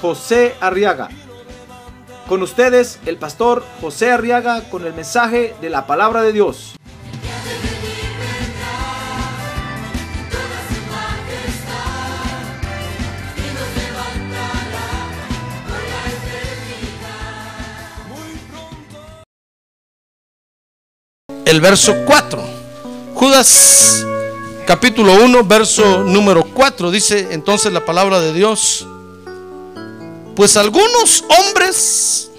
José Arriaga. Con ustedes, el pastor José Arriaga con el mensaje de la palabra de Dios. el verso 4. Judas capítulo 1, verso número 4 dice entonces la palabra de Dios. Pues algunos hombres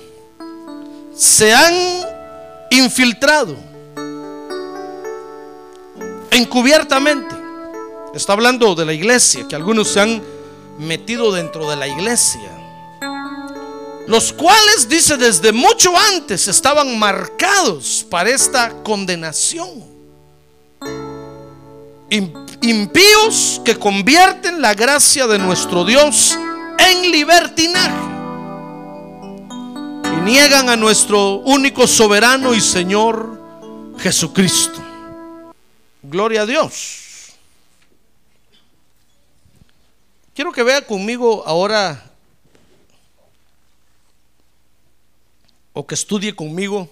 se han infiltrado encubiertamente. Está hablando de la iglesia, que algunos se han metido dentro de la iglesia los cuales, dice, desde mucho antes estaban marcados para esta condenación. Impíos que convierten la gracia de nuestro Dios en libertinaje y niegan a nuestro único soberano y Señor Jesucristo. Gloria a Dios. Quiero que vea conmigo ahora o que estudie conmigo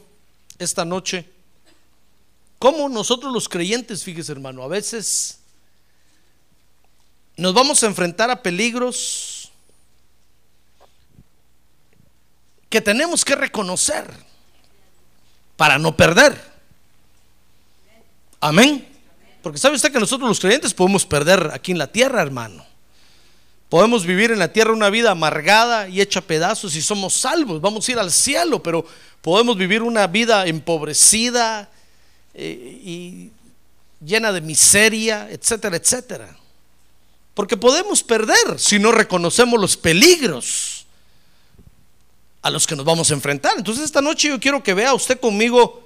esta noche cómo nosotros los creyentes, fíjese hermano, a veces nos vamos a enfrentar a peligros que tenemos que reconocer para no perder. Amén. Porque sabe usted que nosotros los creyentes podemos perder aquí en la tierra, hermano. Podemos vivir en la tierra una vida amargada y hecha pedazos y somos salvos, vamos a ir al cielo, pero podemos vivir una vida empobrecida eh, y llena de miseria, etcétera, etcétera. Porque podemos perder si no reconocemos los peligros a los que nos vamos a enfrentar. Entonces esta noche yo quiero que vea usted conmigo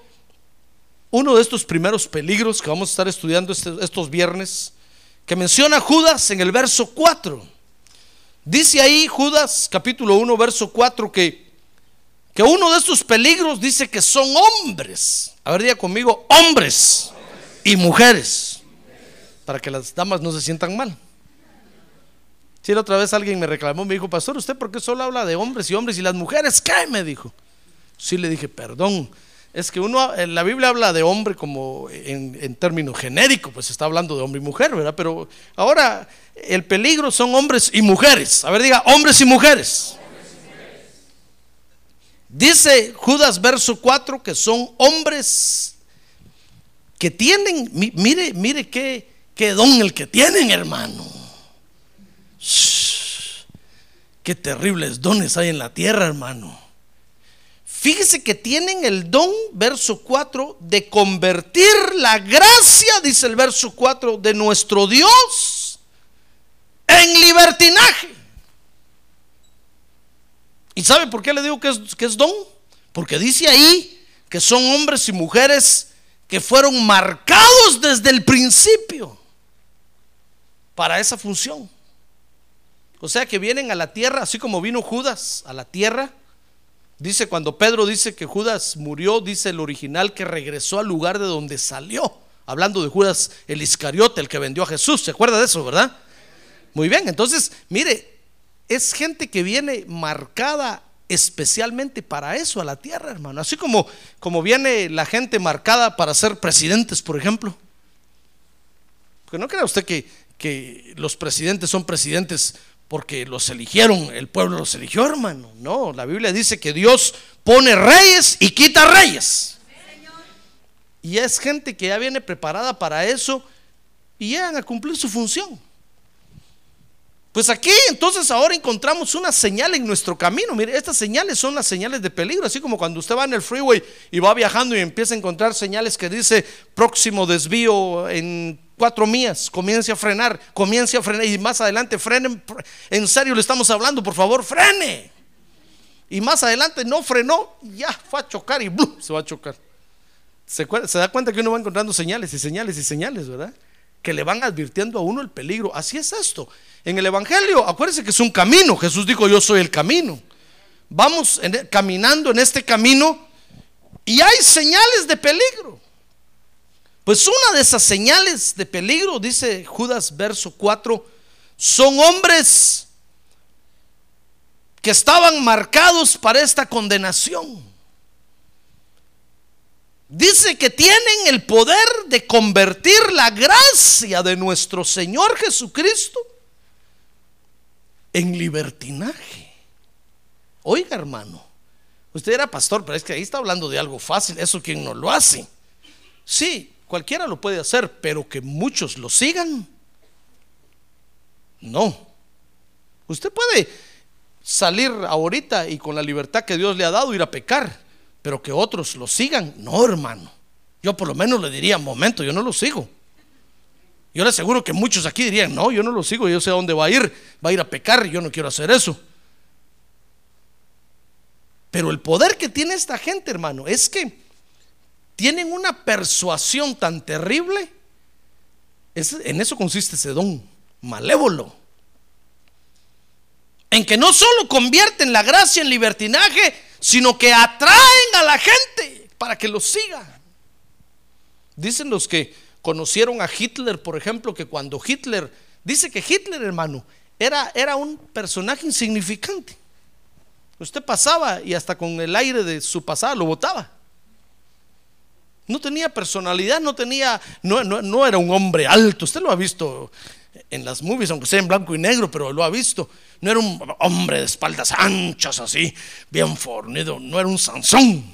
uno de estos primeros peligros que vamos a estar estudiando este, estos viernes, que menciona Judas en el verso 4. Dice ahí Judas capítulo 1, verso 4 que, que uno de estos peligros dice que son hombres. A ver, diga conmigo, hombres y mujeres. Para que las damas no se sientan mal. Si la otra vez alguien me reclamó, me dijo, pastor, ¿usted por qué solo habla de hombres y hombres y las mujeres? ¿Qué? Me dijo. Sí le dije, perdón. Es que uno, la Biblia habla de hombre como en, en términos genéricos, pues está hablando de hombre y mujer, ¿verdad? Pero ahora el peligro son hombres y mujeres. A ver, diga, hombres y mujeres. Dice Judas verso 4 que son hombres que tienen, mire, mire qué, qué don el que tienen, hermano. Qué terribles dones hay en la tierra, hermano. Fíjese que tienen el don, verso 4, de convertir la gracia, dice el verso 4, de nuestro Dios en libertinaje. ¿Y sabe por qué le digo que es, que es don? Porque dice ahí que son hombres y mujeres que fueron marcados desde el principio para esa función. O sea que vienen a la tierra, así como vino Judas a la tierra. Dice cuando Pedro dice que Judas murió, dice el original que regresó al lugar de donde salió. Hablando de Judas el Iscariote, el que vendió a Jesús. ¿Se acuerda de eso, verdad? Muy bien, entonces, mire, es gente que viene marcada especialmente para eso a la tierra, hermano. Así como, como viene la gente marcada para ser presidentes, por ejemplo. Porque no crea usted que, que los presidentes son presidentes porque los eligieron, el pueblo los eligió, hermano. No, la Biblia dice que Dios pone reyes y quita reyes. Y es gente que ya viene preparada para eso y llegan a cumplir su función. Pues aquí entonces ahora encontramos una señal en nuestro camino. Mire, estas señales son las señales de peligro, así como cuando usted va en el freeway y va viajando y empieza a encontrar señales que dice próximo desvío en cuatro millas, comience a frenar, comience a frenar y más adelante frene. En serio le estamos hablando, por favor, frene. Y más adelante no frenó, ya fue a chocar y se va a chocar. Se, da cuenta que uno va encontrando señales y señales y señales, ¿verdad? Que le van advirtiendo a uno el peligro. Así es esto. En el Evangelio, acuérdense que es un camino. Jesús dijo, yo soy el camino. Vamos en- caminando en este camino y hay señales de peligro. Pues una de esas señales de peligro, dice Judas verso 4, son hombres que estaban marcados para esta condenación. Dice que tienen el poder de convertir la gracia de nuestro Señor Jesucristo en libertinaje. Oiga, hermano, usted era pastor, pero es que ahí está hablando de algo fácil. Eso quien no lo hace. Sí, cualquiera lo puede hacer, pero que muchos lo sigan. No. Usted puede salir ahorita y con la libertad que Dios le ha dado ir a pecar, pero que otros lo sigan. No, hermano. Yo por lo menos le diría, momento, yo no lo sigo. Yo le aseguro que muchos aquí dirían, no, yo no lo sigo, yo sé a dónde va a ir, va a ir a pecar yo no quiero hacer eso. Pero el poder que tiene esta gente, hermano, es que tienen una persuasión tan terrible. En eso consiste ese don malévolo. En que no solo convierten la gracia en libertinaje, sino que atraen a la gente para que los siga. Dicen los que conocieron a Hitler, por ejemplo, que cuando Hitler, dice que Hitler, hermano, era, era un personaje insignificante. Usted pasaba y hasta con el aire de su pasada lo botaba. No tenía personalidad, no tenía, no, era un hombre alto. Usted lo ha visto en las movies, aunque sea en blanco y negro, pero lo ha visto. No era un hombre de espaldas anchas así, bien fornido. No era un Sansón.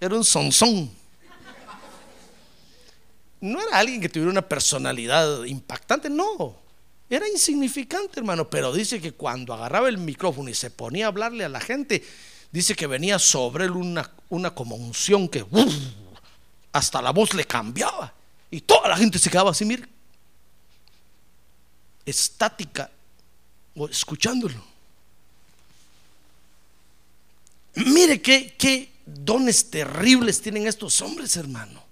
Era un Sansón. No era alguien que tuviera una personalidad impactante, no. Era insignificante, hermano. Pero dice que cuando agarraba el micrófono y se ponía a hablarle a la gente, dice que venía sobre él una, una como unción que hasta la voz le cambiaba. Y toda la gente se quedaba así, mire, estática, o escuchándolo. Mire qué, qué dones terribles tienen estos hombres, hermano.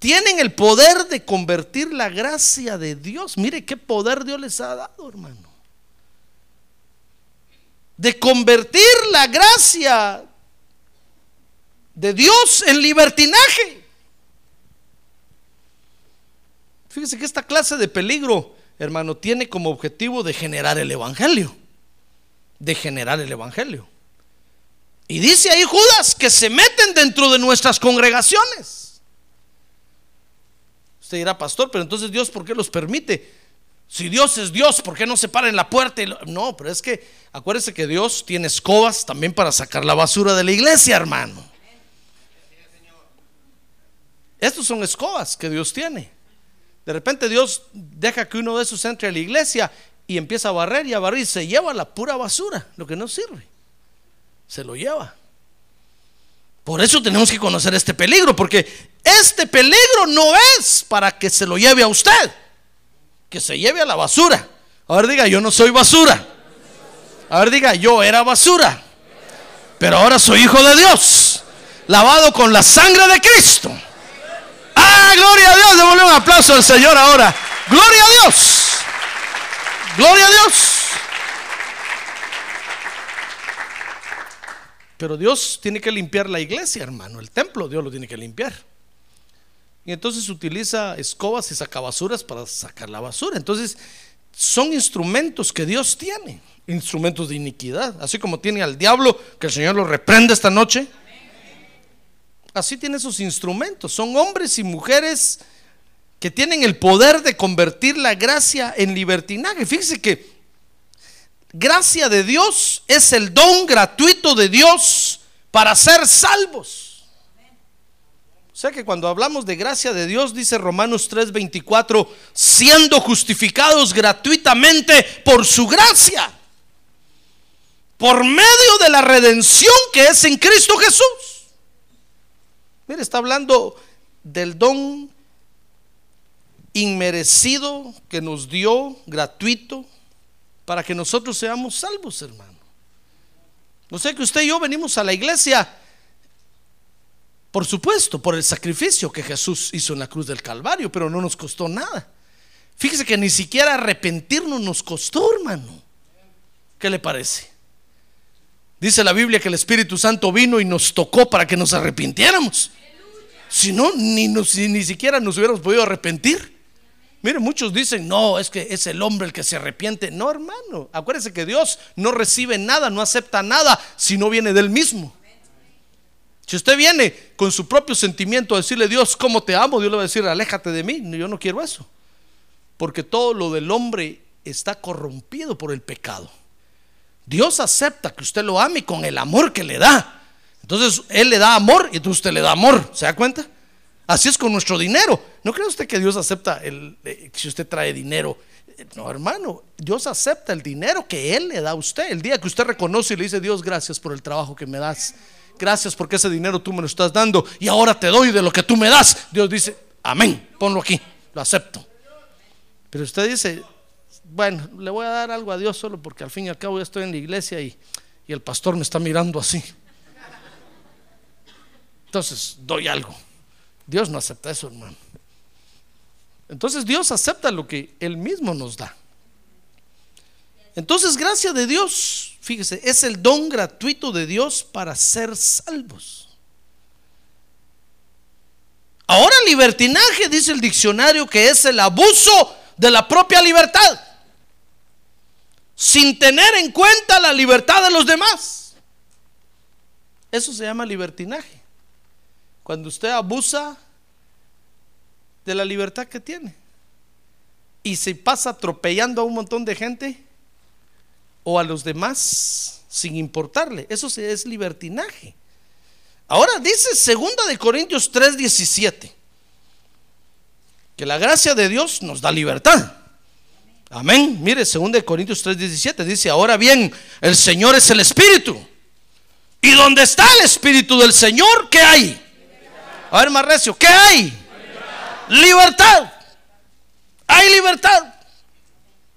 Tienen el poder de convertir la gracia de Dios. Mire qué poder Dios les ha dado, hermano. De convertir la gracia de Dios en libertinaje. Fíjese que esta clase de peligro, hermano, tiene como objetivo de generar el Evangelio. De generar el Evangelio. Y dice ahí Judas que se meten dentro de nuestras congregaciones. Usted dirá, pastor, pero entonces Dios, ¿por qué los permite? Si Dios es Dios, ¿por qué no se para en la puerta? y lo- No, pero es que acuérdese que Dios tiene escobas también para sacar la basura de la iglesia, hermano. Estos son escobas que Dios tiene. De repente Dios deja que uno de esos entre a la iglesia y empieza a barrer y a barrer y se lleva la pura basura, lo que no sirve. Se lo lleva. Por eso tenemos que conocer este peligro, porque este peligro no es para que se lo lleve a usted, que se lleve a la basura. A ver, diga, yo no soy basura. A ver, diga, yo era basura, pero ahora soy hijo de Dios, lavado con la sangre de Cristo. Ah, gloria a Dios, démosle un aplauso al Señor ahora. Gloria a Dios. Gloria a Dios. Pero Dios tiene que limpiar la iglesia, hermano. El templo Dios lo tiene que limpiar. Y entonces utiliza escobas y sacabasuras para sacar la basura. Entonces son instrumentos que Dios tiene. Instrumentos de iniquidad. Así como tiene al diablo, que el Señor lo reprende esta noche. Así tiene esos instrumentos. Son hombres y mujeres que tienen el poder de convertir la gracia en libertinaje. Fíjese que gracia de Dios es el don gratuito de Dios para ser salvos. O sea que cuando hablamos de gracia de Dios, dice Romanos 3:24, siendo justificados gratuitamente por su gracia, por medio de la redención que es en Cristo Jesús. Mire, está hablando del don inmerecido que nos dio gratuito para que nosotros seamos salvos, hermano. No sé que usted y yo venimos a la iglesia, por supuesto, por el sacrificio que Jesús hizo en la cruz del Calvario, pero no nos costó nada. Fíjese que ni siquiera arrepentirnos nos costó, hermano. ¿Qué le parece? Dice la Biblia que el Espíritu Santo vino y nos tocó para que nos arrepintiéramos. Si no, ni, ni siquiera nos hubiéramos podido arrepentir. Mire, muchos dicen, no, es que es el hombre el que se arrepiente. No, hermano, acuérdese que Dios no recibe nada, no acepta nada si no viene del mismo. Si usted viene con su propio sentimiento a decirle, Dios, ¿cómo te amo? Dios le va a decir, aléjate de mí. Yo no quiero eso. Porque todo lo del hombre está corrompido por el pecado. Dios acepta que usted lo ame con el amor que le da. Entonces Él le da amor y entonces usted le da amor. ¿Se da cuenta? Así es con nuestro dinero. ¿No cree usted que Dios acepta el, eh, si usted trae dinero? No, hermano, Dios acepta el dinero que Él le da a usted. El día que usted reconoce y le dice, Dios, gracias por el trabajo que me das. Gracias porque ese dinero tú me lo estás dando y ahora te doy de lo que tú me das. Dios dice, amén, ponlo aquí, lo acepto. Pero usted dice, bueno, le voy a dar algo a Dios solo porque al fin y al cabo ya estoy en la iglesia y, y el pastor me está mirando así. Entonces doy algo. Dios no acepta eso, hermano. Entonces Dios acepta lo que Él mismo nos da. Entonces, gracia de Dios, fíjese, es el don gratuito de Dios para ser salvos. Ahora libertinaje, dice el diccionario, que es el abuso de la propia libertad, sin tener en cuenta la libertad de los demás. Eso se llama libertinaje. Cuando usted abusa de la libertad que tiene y se pasa atropellando a un montón de gente o a los demás sin importarle. Eso es libertinaje. Ahora dice segunda de Corintios 3:17 que la gracia de Dios nos da libertad. Amén. Mire, segunda de Corintios 3:17 dice, "Ahora bien, el Señor es el espíritu. Y donde está el espíritu del Señor, ¿qué hay?" A ver, más recio, ¿qué hay? Libertad. Hay libertad.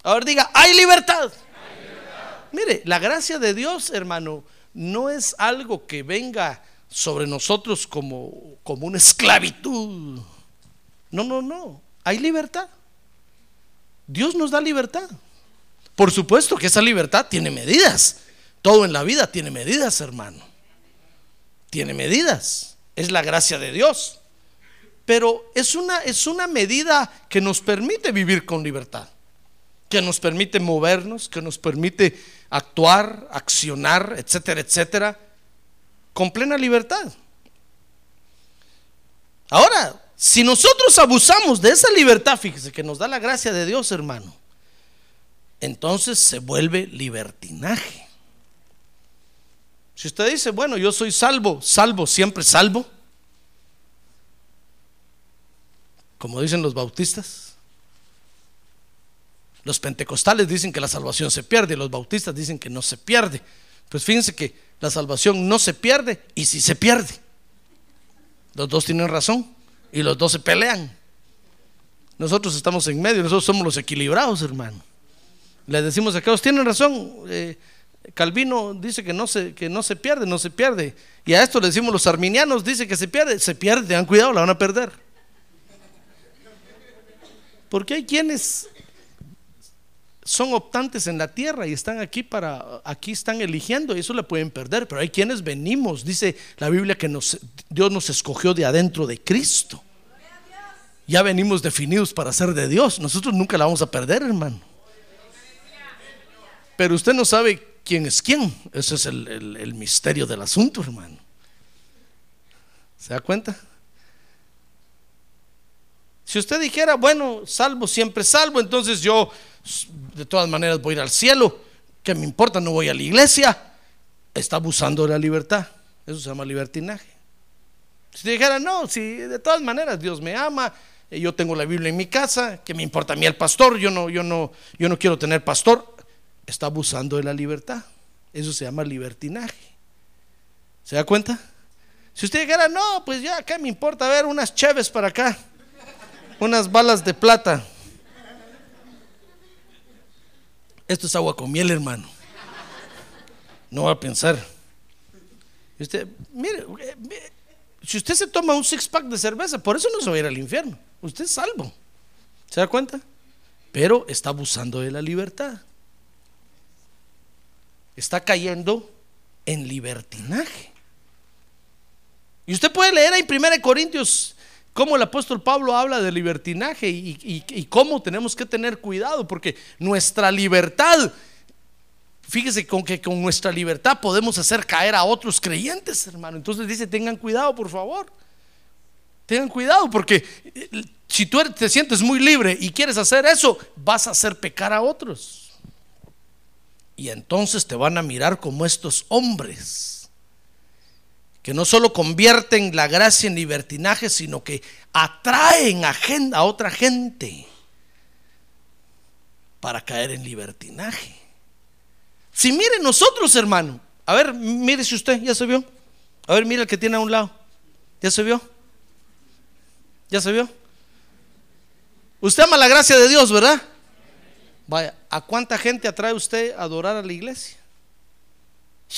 A ver, diga, hay libertad. Mire, la gracia de Dios, hermano, no es algo que venga sobre nosotros como, como una esclavitud. No, no, no. Hay libertad. Dios nos da libertad. Por supuesto que esa libertad tiene medidas. Todo en la vida tiene medidas, hermano. Tiene medidas. Es la gracia de Dios. Pero es una, es una medida que nos permite vivir con libertad que nos permite movernos, que nos permite actuar, accionar, etcétera, etcétera, con plena libertad. Ahora, si nosotros abusamos de esa libertad, fíjese que nos da la gracia de Dios, hermano, entonces se vuelve libertinaje. Si usted dice, bueno, yo soy salvo, salvo, siempre salvo, como dicen los bautistas, los pentecostales dicen que la salvación se pierde, los bautistas dicen que no se pierde. Pues fíjense que la salvación no se pierde y si se pierde. Los dos tienen razón y los dos se pelean. Nosotros estamos en medio, nosotros somos los equilibrados, hermano. Le decimos a aquellos, tienen razón. eh, Calvino dice que no, se, que no se pierde, no se pierde. Y a esto le decimos los arminianos, dice que se pierde, se pierde, tengan cuidado, la van a perder. Porque hay quienes son optantes en la tierra y están aquí para aquí están eligiendo y eso le pueden perder, pero hay quienes venimos, dice la Biblia que Dios nos escogió de adentro de Cristo. Ya venimos definidos para ser de Dios. Nosotros nunca la vamos a perder, hermano. Pero usted no sabe quién es quién. Ese es el- el misterio del asunto, hermano. ¿Se da cuenta? Si usted dijera, bueno, salvo, siempre salvo, entonces yo de todas maneras voy a ir al cielo, que me importa, no voy a la iglesia, está abusando de la libertad. Eso se llama libertinaje. Si usted dijera, no, si de todas maneras Dios me ama, eh, yo tengo la Biblia en mi casa, que me importa a mí el pastor, yo no, yo no, yo no quiero tener pastor, está abusando de la libertad. Eso se llama libertinaje. ¿Se da cuenta? Si usted dijera, no, pues ya, ¿qué me importa? A ver, unas cheves para acá, unas balas de plata. Esto es agua con miel, hermano. No va a pensar. Usted, eh, mire, si usted se toma un six pack de cerveza, por eso no se va a ir al infierno. Usted es salvo. ¿Se da cuenta? Pero está abusando de la libertad. Está cayendo en libertinaje. Y usted puede leer ahí 1 Corintios cómo el apóstol Pablo habla de libertinaje y, y- cómo tenemos que tener cuidado, porque nuestra libertad, fíjese con que con nuestra libertad podemos hacer caer a otros creyentes, hermano. Entonces dice, tengan cuidado, por favor. Tengan cuidado, porque eh, si tú te sientes muy libre y quieres hacer eso, vas a hacer pecar a otros. Y entonces te van a mirar como estos hombres que no solo convierten la gracia en libertinaje, sino que atraen a, gen- a otra gente para caer en libertinaje. Si mire nosotros, hermano, a ver, mire si usted, ya se vio. A ver, mire el que tiene a un lado. ¿Ya se vio? ¿Ya se vio? Usted ama la gracia de Dios, ¿verdad? Vaya, ¿a cuánta gente atrae usted a adorar a la iglesia?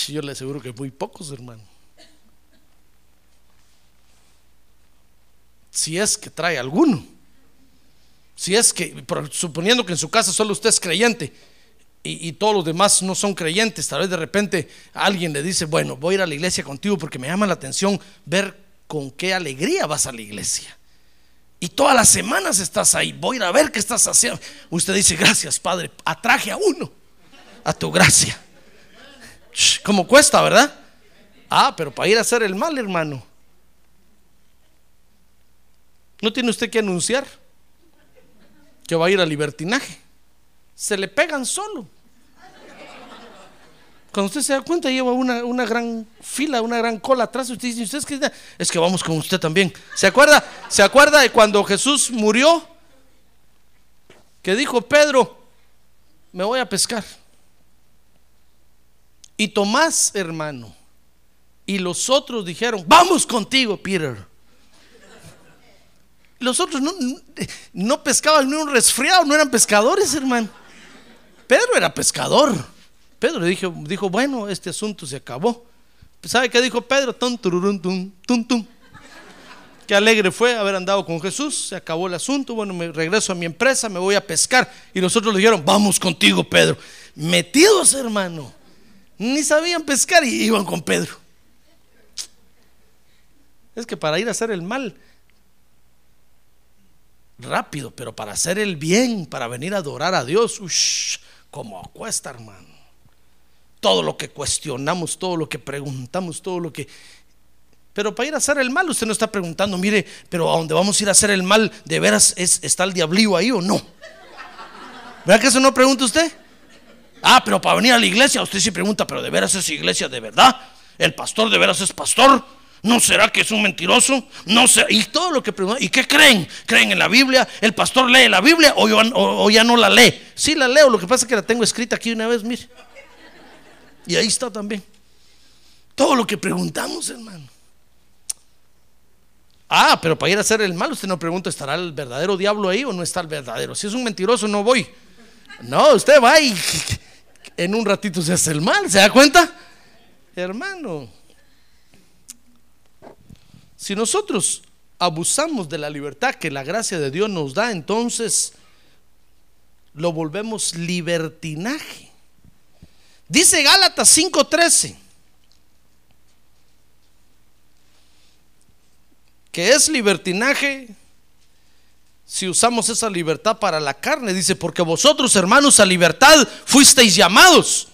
Yo le aseguro que muy pocos, hermano. Si es que trae alguno. Si es que, suponiendo que en su casa solo usted es creyente y, y todos los demás no son creyentes, tal vez de repente alguien le dice, bueno, voy a ir a la iglesia contigo porque me llama la atención ver con qué alegría vas a la iglesia. Y todas las semanas estás ahí, voy a ir a ver qué estás haciendo. Usted dice, gracias Padre, atraje a uno, a tu gracia. Sh, ¿Cómo cuesta, verdad? Ah, pero para ir a hacer el mal, hermano. ¿No tiene usted que anunciar que va a ir al libertinaje? Se le pegan solo. Cuando usted se da cuenta, lleva una, una gran fila, una gran cola atrás. Usted dice, ¿usted es que Es que vamos con usted también. ¿Se acuerda? ¿Se acuerda de cuando Jesús murió? Que dijo Pedro, me voy a pescar. Y Tomás, hermano, y los otros dijeron, vamos contigo, Peter. Los otros no, pescaban ni un resfriado, no eran pescadores, hermano. Pedro era pescador. Pedro dijo, dijo, bueno, este asunto se acabó. ¿Sabe qué dijo Pedro? Tum, tururún, tum, tum, tum. Qué alegre fue haber andado con Jesús. Se acabó el asunto. Bueno, me regreso a mi empresa, me voy a pescar. Y nosotros le dijeron, vamos contigo, Pedro. Metidos, hermano. Ni sabían pescar y iban con Pedro. Es que para ir a hacer el mal, rápido, pero para hacer el bien, para venir a adorar a Dios, ush, como cuesta, hermano. Todo lo que cuestionamos, todo lo que preguntamos, todo lo que... Pero para ir a hacer el mal, usted no está preguntando, mire, pero a dónde vamos a ir a hacer el mal, ¿de veras es, está el diablío ahí o no? ¿Verdad que eso no pregunta usted? Ah, pero para venir a la iglesia, usted sí pregunta, pero ¿de veras es iglesia de verdad? ¿El pastor de veras es pastor? ¿No será que es un mentiroso? No sé. Y todo lo que preguntan. ¿Y qué creen? ¿Creen en la Biblia? ¿El pastor lee la Biblia o, o ya no la lee? Sí la leo, lo que pasa es que la tengo escrita aquí una vez, mire. Y ahí está también. Todo lo que preguntamos, hermano. Ah, pero para ir a hacer el mal, usted no pregunta, ¿estará el verdadero diablo ahí o no está el verdadero? Si es un mentiroso, no voy. No, usted va y en un ratito se hace el mal, ¿se da cuenta? Hermano, si nosotros abusamos de la libertad que la gracia de Dios nos da, entonces lo volvemos libertinaje. Dice Gálatas 5:13 que es libertinaje si usamos esa libertad para la carne. Dice, porque vosotros hermanos a libertad fuisteis llamados,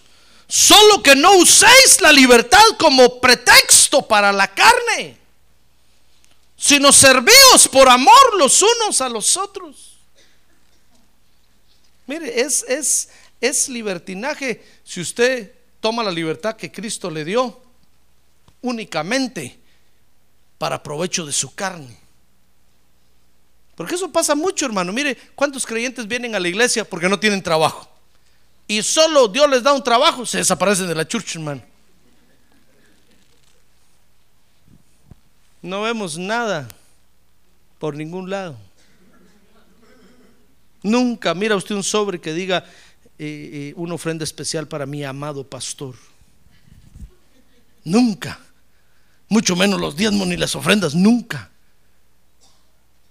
solo que no uséis la libertad como pretexto para la carne, sino servíos por amor los unos a los otros. Mire, es, es, es libertinaje si usted toma la libertad que Cristo le dio únicamente para provecho de su carne. Porque eso pasa mucho, hermano. Mire, ¿cuántos creyentes vienen a la iglesia porque no tienen trabajo? Y solo Dios les da un trabajo, se desaparecen de la church, hermano. No vemos nada por ningún lado. Nunca mira usted un sobre que diga eh, eh, una ofrenda especial para mi amado pastor. Nunca. Mucho menos los diezmos ni las ofrendas, nunca.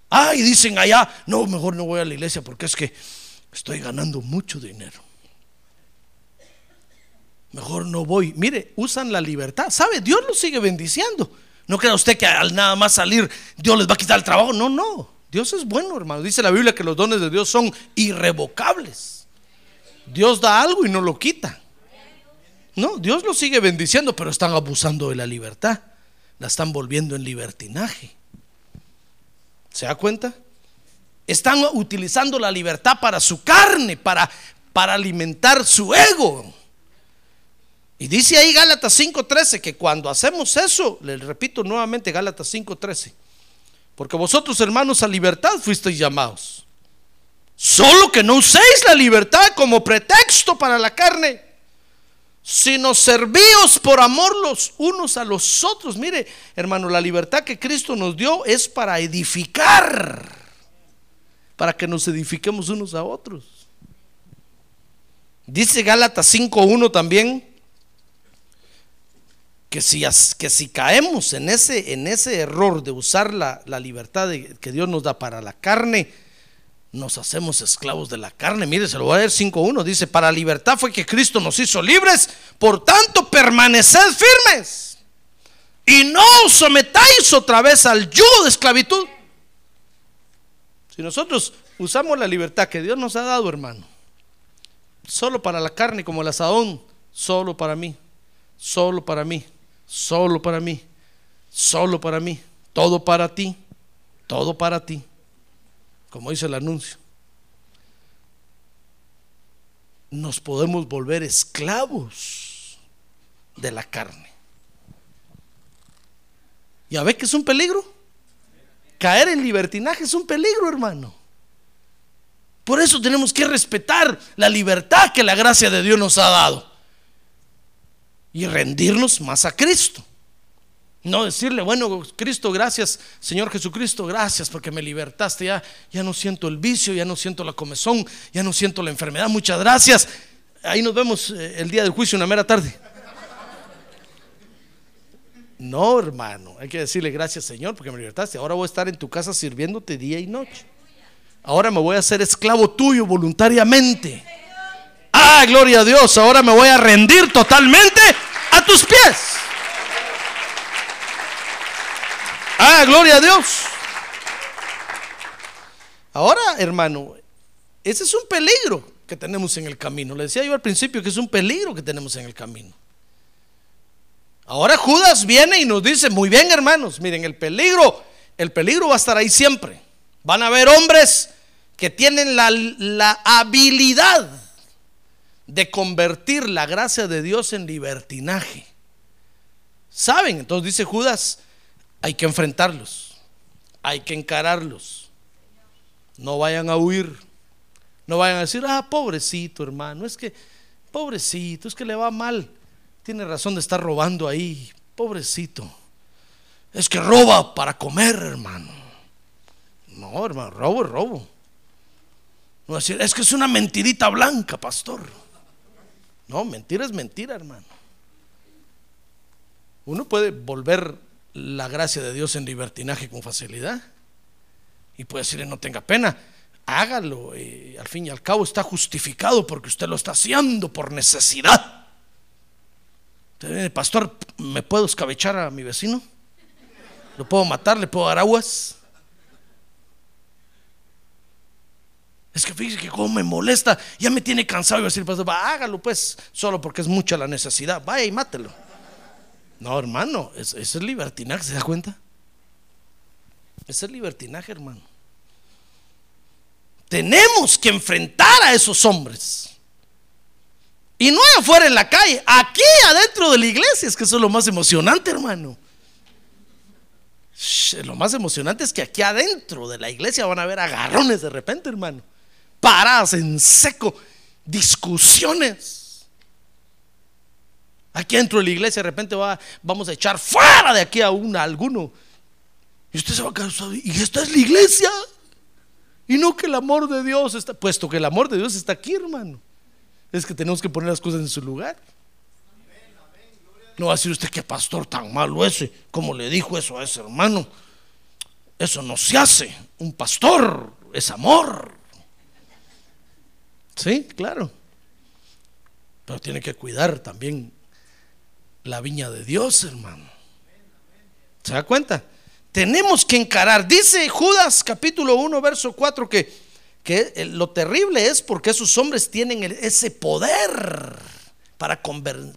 Ah, y dicen allá, no, mejor no voy a la iglesia porque es que estoy ganando mucho dinero. Mejor no voy. Mire, usan la libertad. ¿Sabe? Dios los sigue bendiciendo. No crea usted que al nada más salir Dios les va a quitar el trabajo. No, no. Dios es bueno, hermano. Dice la Biblia que los dones de Dios son irrevocables. Dios da algo y no lo quita. No, Dios los sigue bendiciendo, pero están abusando de la libertad. La están volviendo en libertinaje. ¿Se da cuenta? Están utilizando la libertad para su carne, para, para alimentar su ego. Y dice ahí Gálatas 5:13 que cuando hacemos eso, le repito nuevamente Gálatas 5:13, porque vosotros hermanos a libertad fuisteis llamados, solo que no uséis la libertad como pretexto para la carne, sino servíos por amor los unos a los otros. Mire, hermano, la libertad que Cristo nos dio es para edificar, para que nos edifiquemos unos a otros. Dice Gálatas 5:1 también que si, que si caemos en ese, en ese error de usar la, libertad que Dios nos da para la carne, nos hacemos esclavos de la carne. Mire, se lo voy a leer 5.1. Dice, para libertad fue que Cristo nos hizo libres, por tanto permaneced firmes y no os sometáis otra vez al yugo de esclavitud. Si nosotros usamos la libertad que Dios nos ha dado, hermano, solo para la carne como el asadón, solo para mí, solo para mí solo para mí, solo para mí, todo para ti, todo para ti, como dice el anuncio. Nos podemos volver esclavos de la carne. ¿Ya ve que es un peligro? Caer en libertinaje es un peligro, hermano. Por eso tenemos que respetar la libertad que la gracia de Dios nos ha dado y rendirnos más a Cristo. No decirle, bueno, Cristo, gracias, Señor Jesucristo, gracias porque me libertaste. Ya, ya no siento el vicio, ya no siento la comezón, ya no siento la enfermedad. Muchas gracias. Ahí nos vemos eh, el día del juicio, una mera tarde. No, hermano, hay que decirle gracias, Señor, porque me libertaste. Ahora voy a estar en tu casa sirviéndote día y noche. Ahora me voy a hacer esclavo tuyo voluntariamente. Ah, gloria a Dios, ahora me voy a rendir totalmente tus pies. Ah, gloria a Dios. Ahora, hermano, ese es un peligro que tenemos en el camino. Le decía yo al principio que es un peligro que tenemos en el camino. Ahora Judas viene y nos dice, muy bien hermanos, miren, el peligro, el peligro va a estar ahí siempre. Van a haber hombres que tienen la, la habilidad de convertir la gracia de Dios en libertinaje. ¿Saben? Entonces dice Judas, hay que enfrentarlos, hay que encararlos. No vayan a huir, no vayan a decir, ah, pobrecito hermano, es que, pobrecito, es que le va mal. Tiene razón de estar robando ahí, pobrecito. Es que roba para comer, hermano. No, hermano, robo es robo. No decir, es que es una mentirita blanca, pastor. No, mentira es mentira, hermano. Uno puede volver la gracia de Dios en libertinaje con facilidad. Y puede decirle, no tenga pena, hágalo. al fin y al cabo está justificado porque usted lo está haciendo por necesidad. Pastor, ¿me puedo escabechar a mi vecino? ¿Lo puedo matar? ¿Le puedo dar aguas? Es que fíjese que como me molesta, ya me tiene cansado y decir, pastor, hágalo pues, solo porque es mucha la necesidad, vaya y mátelo. No, hermano, ese es libertinaje, ¿se da cuenta? Ese es libertinaje, hermano. Tenemos que enfrentar a esos hombres. Y no afuera en la calle, aquí adentro de la iglesia, es que eso es lo más emocionante, hermano. Lo más emocionante es que aquí adentro de la iglesia van a haber agarrones de repente, hermano paradas en seco, discusiones. Aquí dentro de la iglesia de repente va, vamos a echar fuera de aquí a, una, alguno. Y usted se va a quedar, y esta es la iglesia. Y no que el amor de Dios está, puesto que el amor de Dios está aquí, hermano. Es que tenemos que poner las cosas en su lugar. No va a decir usted que pastor tan malo ese, como le dijo eso a ese hermano. Eso no se hace. Un pastor es amor. Sí, claro. Pero tiene que cuidar también la viña de Dios, hermano. ¿Se da cuenta? Tenemos que encarar. Dice Judas capítulo 1, verso 4 que, que lo terrible es porque esos hombres tienen ese poder para,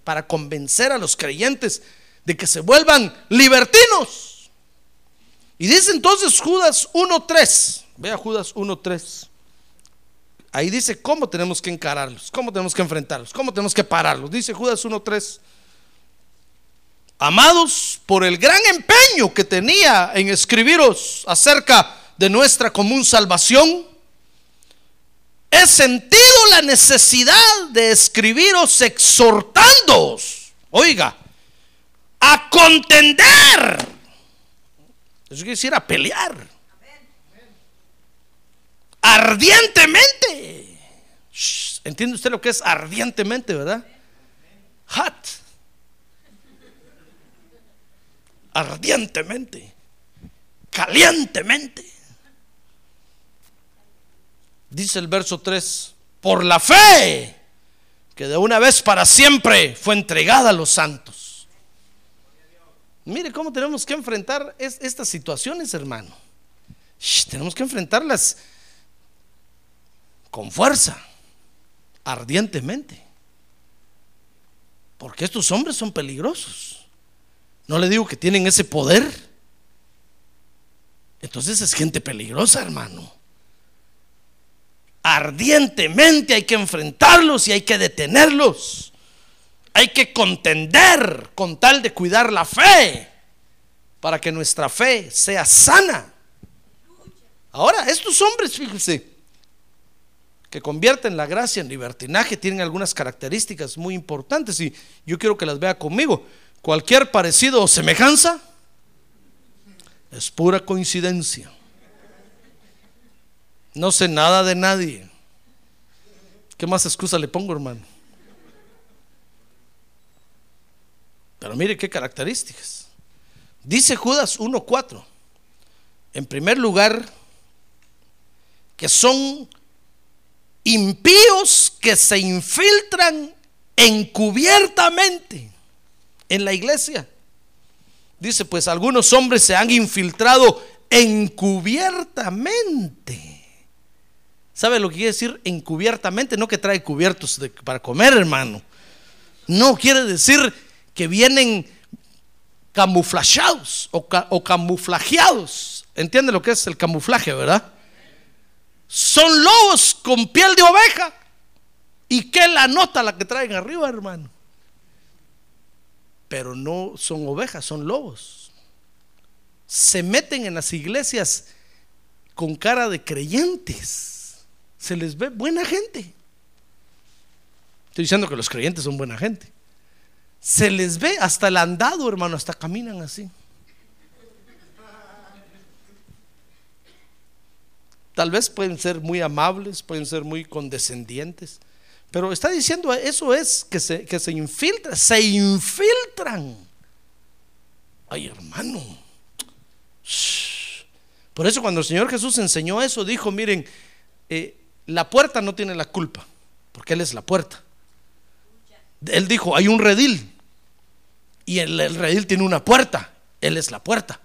para convencer a los creyentes de que se vuelvan libertinos. Y dice entonces Judas 1.3, vea Judas 1.3. Ahí dice cómo tenemos que encararlos, cómo tenemos que enfrentarlos, cómo tenemos que pararlos. Dice Judas 1.3. Amados, por el gran empeño que tenía en escribiros acerca de nuestra común salvación, he sentido la necesidad de escribiros exhortándoos, oiga, a contender. Eso quiere decir a pelear. Ardientemente. ¿Entiende usted lo que es ardientemente, verdad? Hot. Ardientemente. Calientemente. Dice el verso 3, por la fe que de una vez para siempre fue entregada a los santos. Mire cómo tenemos que enfrentar estas situaciones, hermano. tenemos que enfrentarlas con fuerza, ardientemente. Porque estos hombres son peligrosos. No le digo que tienen ese poder. Entonces es gente peligrosa, hermano ardientemente, hay que enfrentarlos y hay que detenerlos. Hay que contender con tal de cuidar la fe para que nuestra fe sea sana. Ahora, estos hombres, fíjense, que convierten la gracia en libertinaje, tienen algunas características muy importantes y yo quiero que las vea conmigo. Cualquier parecido o semejanza es pura coincidencia. No sé nada de nadie. ¿Qué más excusa le pongo, hermano? Pero mire qué características. Dice Judas 1.4. En primer lugar, que son impíos que se infiltran encubiertamente en la iglesia. Dice, pues algunos hombres se han infiltrado encubiertamente ¿Sabe lo que quiere decir encubiertamente? No que trae cubiertos para comer, hermano. No quiere decir que vienen camuflajeados o, o camuflajeados. ¿Entiende lo que es el camuflaje, verdad? Son lobos con piel de oveja. ¿Y qué la nota la que traen arriba, hermano? Pero no son ovejas, son lobos. Se meten en las iglesias con cara de creyentes se les ve buena gente. Estoy diciendo que los creyentes son buena gente. Se les ve hasta el andado, hermano, hasta caminan así. Tal vez pueden ser muy amables, pueden ser muy condescendientes, pero está diciendo eso es que se, que se infiltran, se infiltran. Ay, hermano. Por eso cuando el Señor Jesús enseñó eso, dijo, miren, eh, la puerta no tiene la culpa, porque Él es la puerta. Él dijo, hay un redil y el, redil tiene una puerta, Él es la puerta.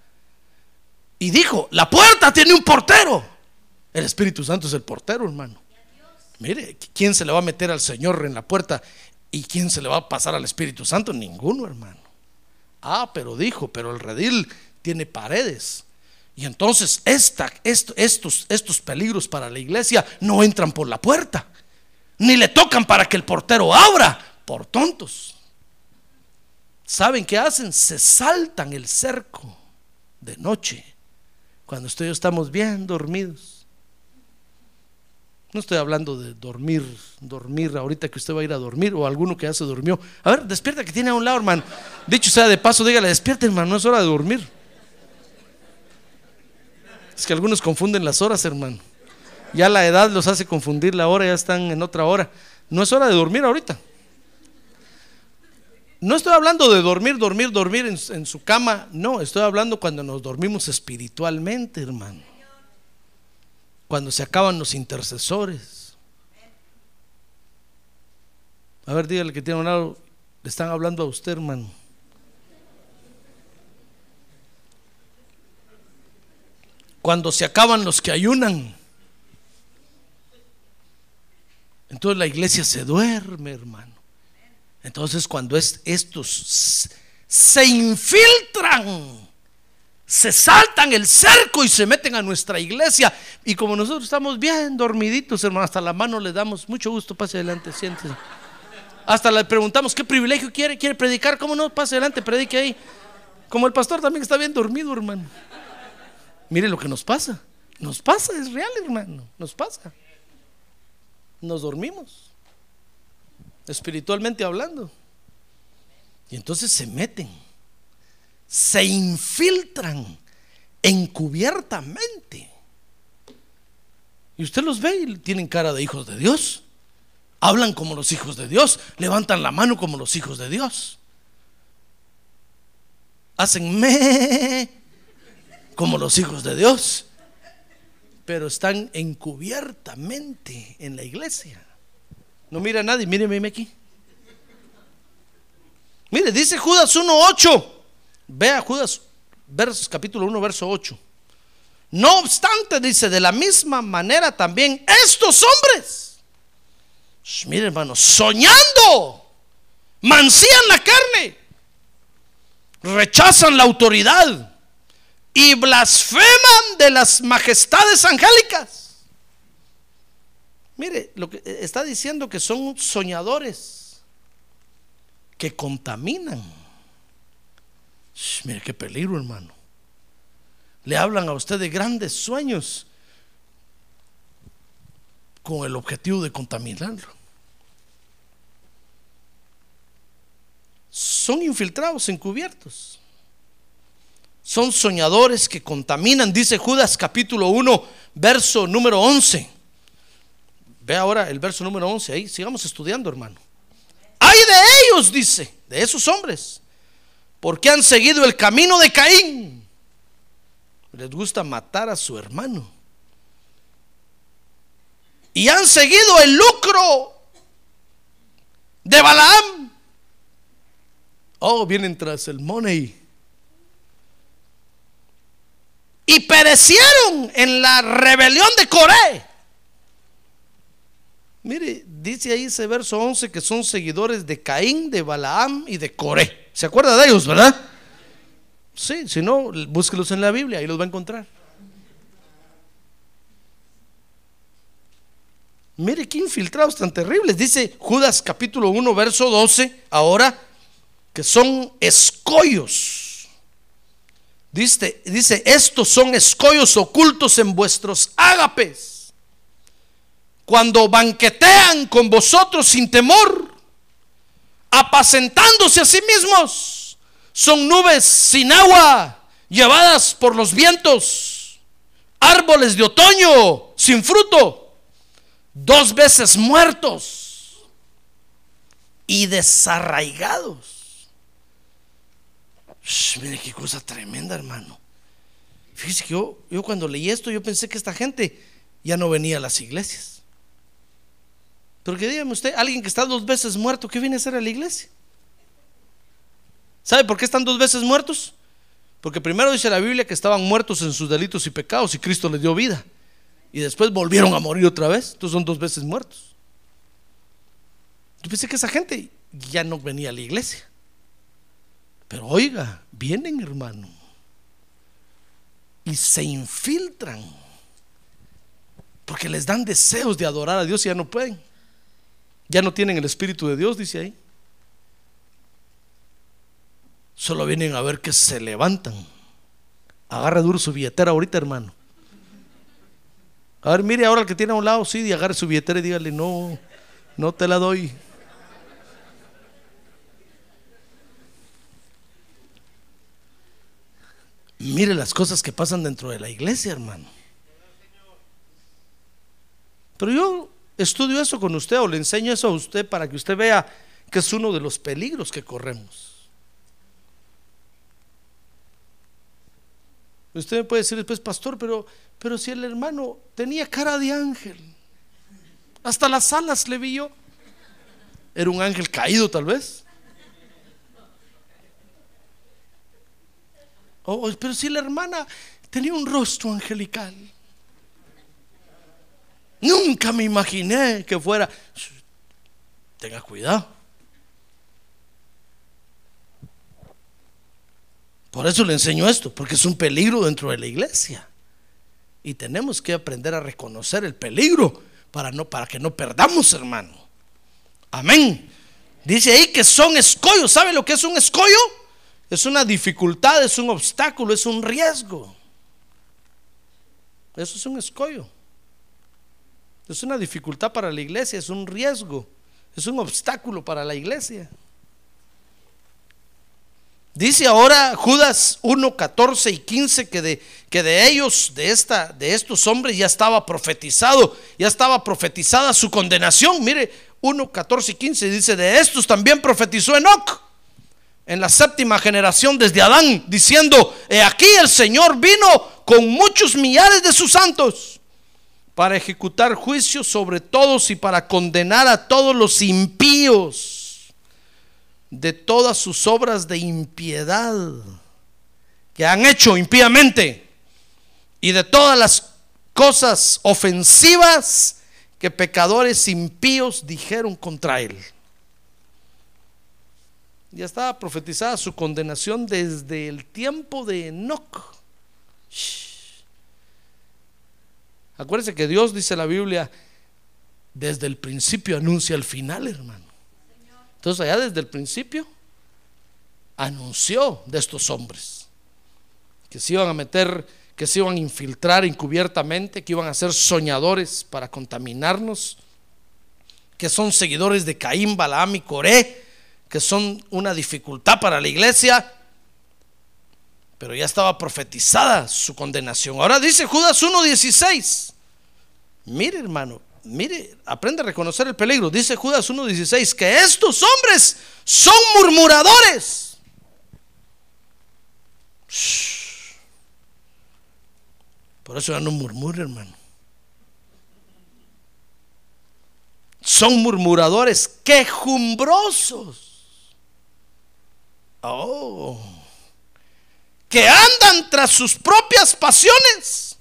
Y dijo, la puerta tiene un portero. El Espíritu Santo es el portero, hermano. Mire, ¿quién se le va a meter al Señor en la puerta y quién se le va a pasar al Espíritu Santo? Ninguno, hermano. Ah, pero dijo, pero el redil tiene paredes. Y entonces esta, estos, estos peligros para la iglesia no entran por la puerta, ni le tocan para que el portero abra, por tontos. ¿Saben qué hacen? Se saltan el cerco de noche, cuando ustedes estamos bien dormidos. No estoy hablando de dormir, dormir ahorita que usted va a ir a dormir o alguno que ya se durmió. A ver, despierta que tiene a un lado, hermano. Dicho sea de paso, dígale, despierta, hermano, no es hora de dormir. Es que algunos confunden las horas, hermano. Ya la edad los hace confundir la hora, ya están en otra hora. No es hora de dormir ahorita. No estoy hablando de dormir, dormir, dormir en, en su cama. No, estoy hablando cuando nos dormimos espiritualmente, hermano. Cuando se acaban los intercesores. A ver, dígale que tiene un lado. Le están hablando a usted, hermano. Cuando se acaban los que ayunan. Entonces la iglesia se duerme, hermano. Entonces cuando es, estos se infiltran, se saltan el cerco y se meten a nuestra iglesia. Y como nosotros estamos bien dormiditos, hermano, hasta la mano le damos mucho gusto, pase adelante, siéntese. Hasta le preguntamos qué privilegio quiere, quiere predicar, ¿cómo no? Pase adelante, predique ahí. Como el pastor también está bien dormido, hermano. Mire lo que nos pasa. Nos pasa, es real, hermano. Nos pasa. Nos dormimos. Espiritualmente hablando. Y entonces se meten. Se infiltran encubiertamente. Y usted los ve y tienen cara de hijos de Dios. Hablan como los hijos de Dios. Levantan la mano como los hijos de Dios. Hacen me como los hijos de Dios. Pero están encubiertamente en la iglesia. No mira a nadie, míreme aquí. Mire, dice Judas 1.8. Vea Judas, versos, capítulo 1, verso 8. No obstante, dice, de la misma manera también estos hombres, mire hermano, soñando, mancían la carne, rechazan la autoridad y blasfeman de las majestades angélicas. Mire, lo que está diciendo que son soñadores que contaminan. Mire qué peligro, hermano. Le hablan a usted de grandes sueños con el objetivo de contaminarlo. Son infiltrados, encubiertos. Son soñadores que contaminan, dice Judas capítulo 1, verso número 11. Ve ahora el verso número 11 ahí, sigamos estudiando, hermano. Hay de ellos, dice, de esos hombres, porque han seguido el camino de Caín. Les gusta matar a su hermano. Y han seguido el lucro de Balaam. Oh, vienen tras el money. Y perecieron en la rebelión de Coré. Mire, dice ahí ese verso 11 que son seguidores de Caín, de Balaam y de Coré. ¿Se acuerda de ellos, verdad? Sí, si no, búsquelos en la Biblia, ahí los va a encontrar. Mire qué infiltrados tan terribles. Dice Judas capítulo 1, verso 12, ahora que son escollos. Dice, dice, estos son escollos ocultos en vuestros ágapes. Cuando banquetean con vosotros sin temor, apacentándose a sí mismos, son nubes sin agua, llevadas por los vientos, árboles de otoño sin fruto, dos veces muertos y desarraigados. Mire qué cosa tremenda, hermano. Fíjese que yo, yo cuando leí esto, yo pensé que esta gente ya no venía a las iglesias. Pero que dígame usted, alguien que está dos veces muerto, ¿qué viene a hacer a la iglesia? ¿Sabe por qué están dos veces muertos? Porque primero dice la Biblia que estaban muertos en sus delitos y pecados y Cristo les dio vida. Y después volvieron a morir otra vez. Entonces son dos veces muertos. Yo pensé que esa gente ya no venía a la iglesia. Pero oiga, vienen hermano. Y se infiltran. Porque les dan deseos de adorar a Dios y ya no pueden. Ya no tienen el Espíritu de Dios, dice ahí. Solo vienen a ver que se levantan. Agarra duro su billetera ahorita, hermano. A ver, mire ahora el que tiene a un lado, sí, y agarre su billetera y dígale, no, no te la doy. Mire las cosas que pasan dentro de la iglesia, hermano. Pero yo estudio eso con usted o le enseño eso a usted para que usted vea que es uno de los peligros que corremos. Usted me puede decir después, pastor, pero, pero si el hermano tenía cara de ángel, hasta las alas le vi yo. Era un ángel caído tal vez. Oh, pero si la hermana tenía un rostro angelical. Nunca me imaginé que fuera. Tenga cuidado. Por eso le enseño esto, porque es un peligro dentro de la iglesia. Y tenemos que aprender a reconocer el peligro para, no, para que no perdamos, hermano. Amén. Dice ahí que son escollos. ¿Sabe lo que es un escollo? Es una dificultad, es un obstáculo, es un riesgo. Eso es un escollo. Es una dificultad para la iglesia, es un riesgo, es un obstáculo para la iglesia. Dice ahora Judas 1, 14 y 15 que de, que de ellos, de, esta, de estos hombres, ya estaba profetizado, ya estaba profetizada su condenación. Mire, 1, 14 y 15 dice, de estos también profetizó Enoch en la séptima generación desde Adán, diciendo, he aquí el Señor vino con muchos millares de sus santos para ejecutar juicio sobre todos y para condenar a todos los impíos de todas sus obras de impiedad que han hecho impíamente y de todas las cosas ofensivas que pecadores impíos dijeron contra él. Ya estaba profetizada su condenación desde el tiempo de Enoch. Acuérdense que Dios, dice la Biblia, desde el principio anuncia el final, hermano. Entonces allá desde el principio anunció de estos hombres que se iban a meter, que se iban a infiltrar encubiertamente, que iban a ser soñadores para contaminarnos, que son seguidores de Caín, Balaam y Coré, que son una dificultad para la iglesia, pero ya estaba profetizada su condenación. Ahora dice Judas 1.16, mire hermano, mire, aprende a reconocer el peligro. Dice Judas 1.16 que estos hombres son murmuradores. Por eso ya no murmure, hermano. Son murmuradores quejumbrosos. Oh. Que andan tras sus propias pasiones.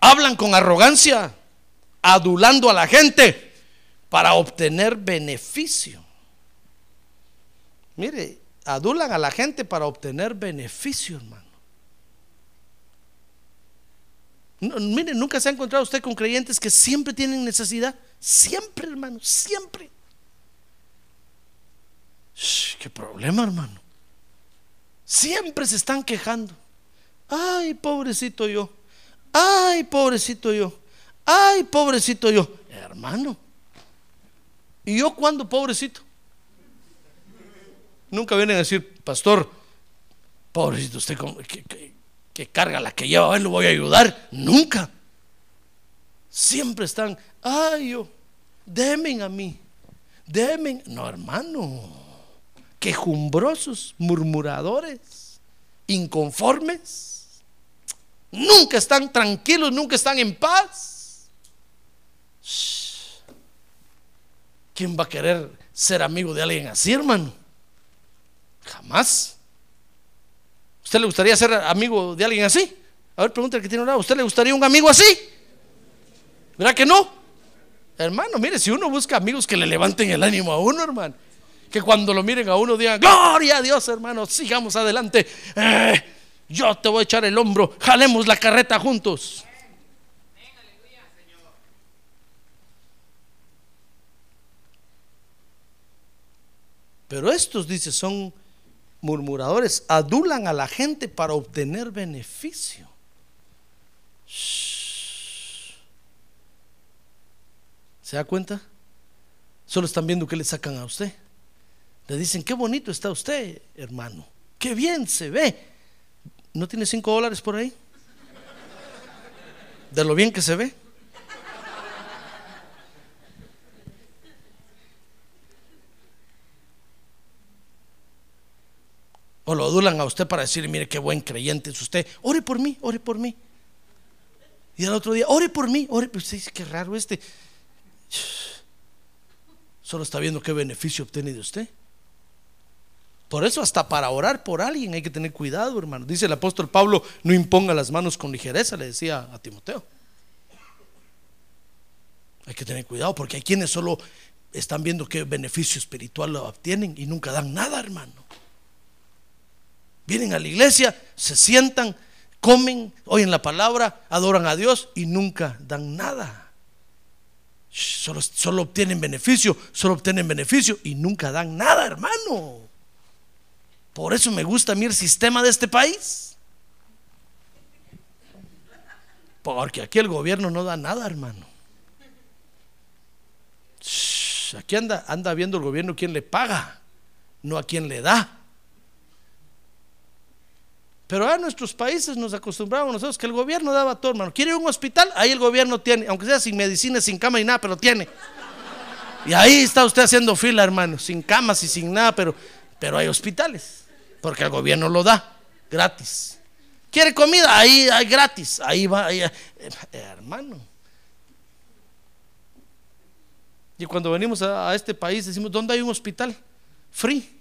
Hablan con arrogancia adulando a la gente para obtener beneficio. Mire, adulan a la gente para obtener beneficio, hermano. mire, nunca se ha encontrado usted con creyentes que siempre tienen necesidad. Siempre, hermano, siempre. qué problema, hermano. Siempre se están quejando. Ay, pobrecito yo. Ay, pobrecito yo. Ay, pobrecito yo. Hermano. ¿Y yo cuándo, pobrecito? Nunca vienen a decir, pastor, pobrecito, usted que, carga la que lleva, a lo voy a ayudar. Nunca. Siempre están, ay, yo, demen a mí, demen. No, hermano, quejumbrosos, murmuradores, inconformes. Nunca están tranquilos, nunca están en paz. ¿Quién va a querer ser amigo de alguien así, hermano? Jamás. ¿Usted le gustaría ser amigo de alguien así? A ver, pregúntale que tiene un lado. ¿Usted le gustaría un amigo así? ¿Verdad que no? Hermano, mire, si uno busca amigos que le levanten el ánimo a uno, hermano, que cuando lo miren a uno digan, gloria a Dios, hermano, sigamos adelante. Eh, yo te voy a echar el hombro, jalemos la carreta juntos. Pero estos, dice, son murmuradores, adulan a la gente para obtener beneficio. ¿Se da cuenta? Solo están viendo que le sacan a usted. Le dicen, qué bonito está usted, hermano. Qué bien se ve. ¿No tiene cinco dólares por ahí? De lo bien que se ve. O lo adulan a usted para decir, mire qué buen creyente es usted. Ore por mí, ore por mí. Y al otro día, ore por mí, ore. por Usted dice, qué raro este. Solo está viendo qué beneficio obtiene de usted. Por eso hasta para orar por alguien hay que tener cuidado, hermano. Dice el apóstol Pablo, no imponga las manos con ligereza, le decía a Timoteo. Hay que tener cuidado porque hay quienes solo están viendo qué beneficio espiritual lo obtienen y nunca dan nada, hermano. Vienen a la iglesia, se sientan, comen, oyen la palabra, adoran a Dios y nunca dan nada. Solo, solo obtienen beneficio, solo obtienen beneficio y nunca dan nada, hermano. Por eso me gusta a mí el sistema de este país. Porque aquí el gobierno no da nada, hermano. Aquí anda, anda viendo el gobierno quién le paga, no a quién le da. Pero a nuestros países nos acostumbramos nosotros que el gobierno daba todo, hermano. ¿Quiere un hospital? Ahí el gobierno tiene, aunque sea sin medicina, sin cama y nada, pero tiene. Y ahí está usted haciendo fila, hermano, sin camas y sin nada, pero, pero hay hospitales, porque el gobierno lo da gratis. ¿Quiere comida? Ahí hay gratis, ahí va, ahí, eh, hermano. Y cuando venimos a, a, este país decimos, ¿dónde hay un hospital? Free.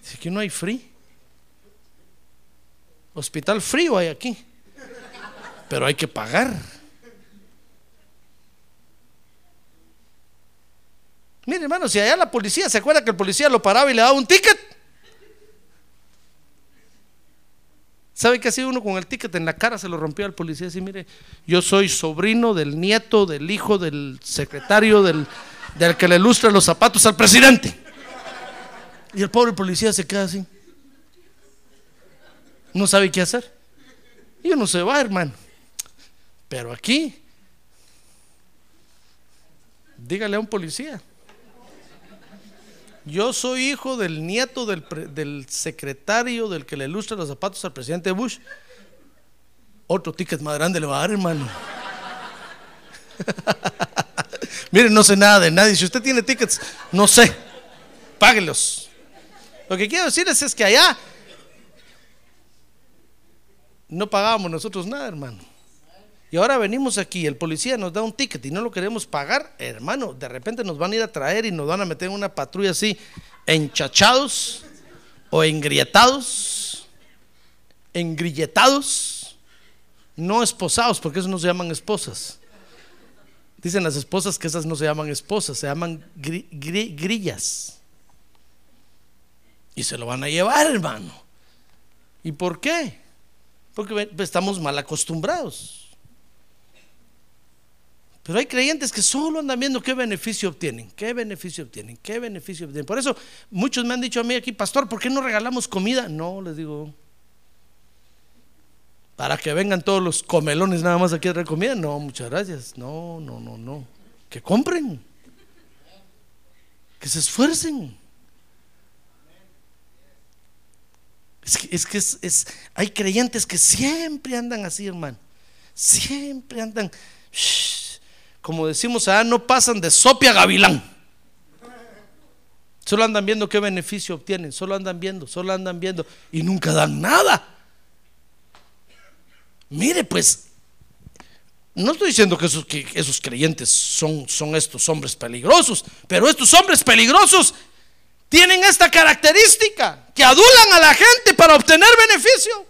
Dice que no hay free. Hospital frío hay aquí. Pero hay que pagar. Mire, hermano, si allá la policía se acuerda que el policía lo paraba y le daba un ticket. ¿Sabe qué hacía uno con el ticket en la cara? Se lo rompió al policía. Así, mire, yo soy sobrino del nieto, del hijo, del secretario, del, del que le lustra los zapatos al presidente. Y el pobre policía se queda así. No sabe qué hacer. Y uno se va, hermano. Pero aquí, dígale a un policía. Yo soy hijo del nieto del, del, secretario del que le ilustra los zapatos al presidente Bush. Otro ticket más grande le va a dar, hermano. Miren, no sé nada de nadie. Si usted tiene tickets, no sé. Páguelos. Lo que quiero decirles es que allá no pagábamos nosotros nada, hermano. Y ahora venimos aquí, el policía nos da un ticket y no lo queremos pagar, hermano, de repente nos van a ir a traer y nos van a meter en una patrulla así, enchachados o engrietados, engrilletados, no esposados, porque esos no se llaman esposas. Dicen las esposas que esas no se llaman esposas, se llaman gri, gri, grillas. Y se lo van a llevar, hermano. ¿Y por qué? Porque estamos mal acostumbrados. Pero hay creyentes que solo andan viendo qué beneficio obtienen, qué beneficio obtienen, qué beneficio obtienen. Por eso muchos me han dicho a mí aquí, pastor, ¿por qué no regalamos comida? No, les digo, para que vengan todos los comelones nada más aquí a traer comida. No, muchas gracias. No, no, no, no. Que compren, que se esfuercen. Es que, es, es, hay creyentes que siempre andan así, hermano. Siempre andan, shh, como decimos ah, no pasan de sopia gavilán. Solo andan viendo qué beneficio obtienen, solo andan viendo, solo andan viendo y nunca dan nada. Mire, pues, no estoy diciendo que esos, que esos creyentes son, son estos hombres peligrosos, pero estos hombres peligrosos tienen esta característica, que adulan a la gente para obtener beneficio.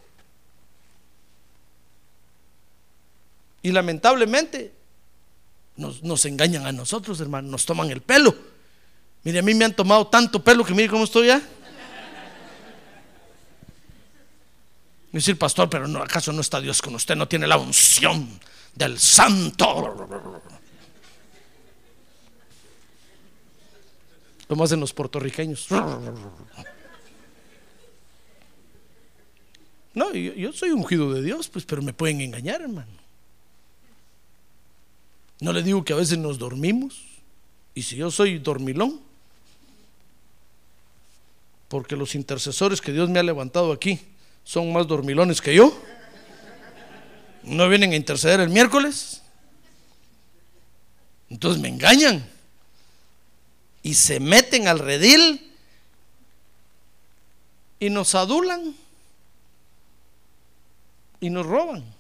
Y lamentablemente nos, engañan a nosotros, hermano, nos toman el pelo. Mire, a mí me han tomado tanto pelo que mire cómo estoy ya. Decir, pastor, pero no, ¿acaso no está Dios con usted? No tiene la unción del santo. Como hacen los puertorriqueños. No, yo, yo, soy ungido de Dios, pues, pero me pueden engañar, hermano. No le digo que a veces nos dormimos. Y si yo soy dormilón, porque los intercesores que Dios me ha levantado aquí son más dormilones que yo, no vienen a interceder el miércoles, entonces me engañan y se meten al redil y nos adulan y nos roban.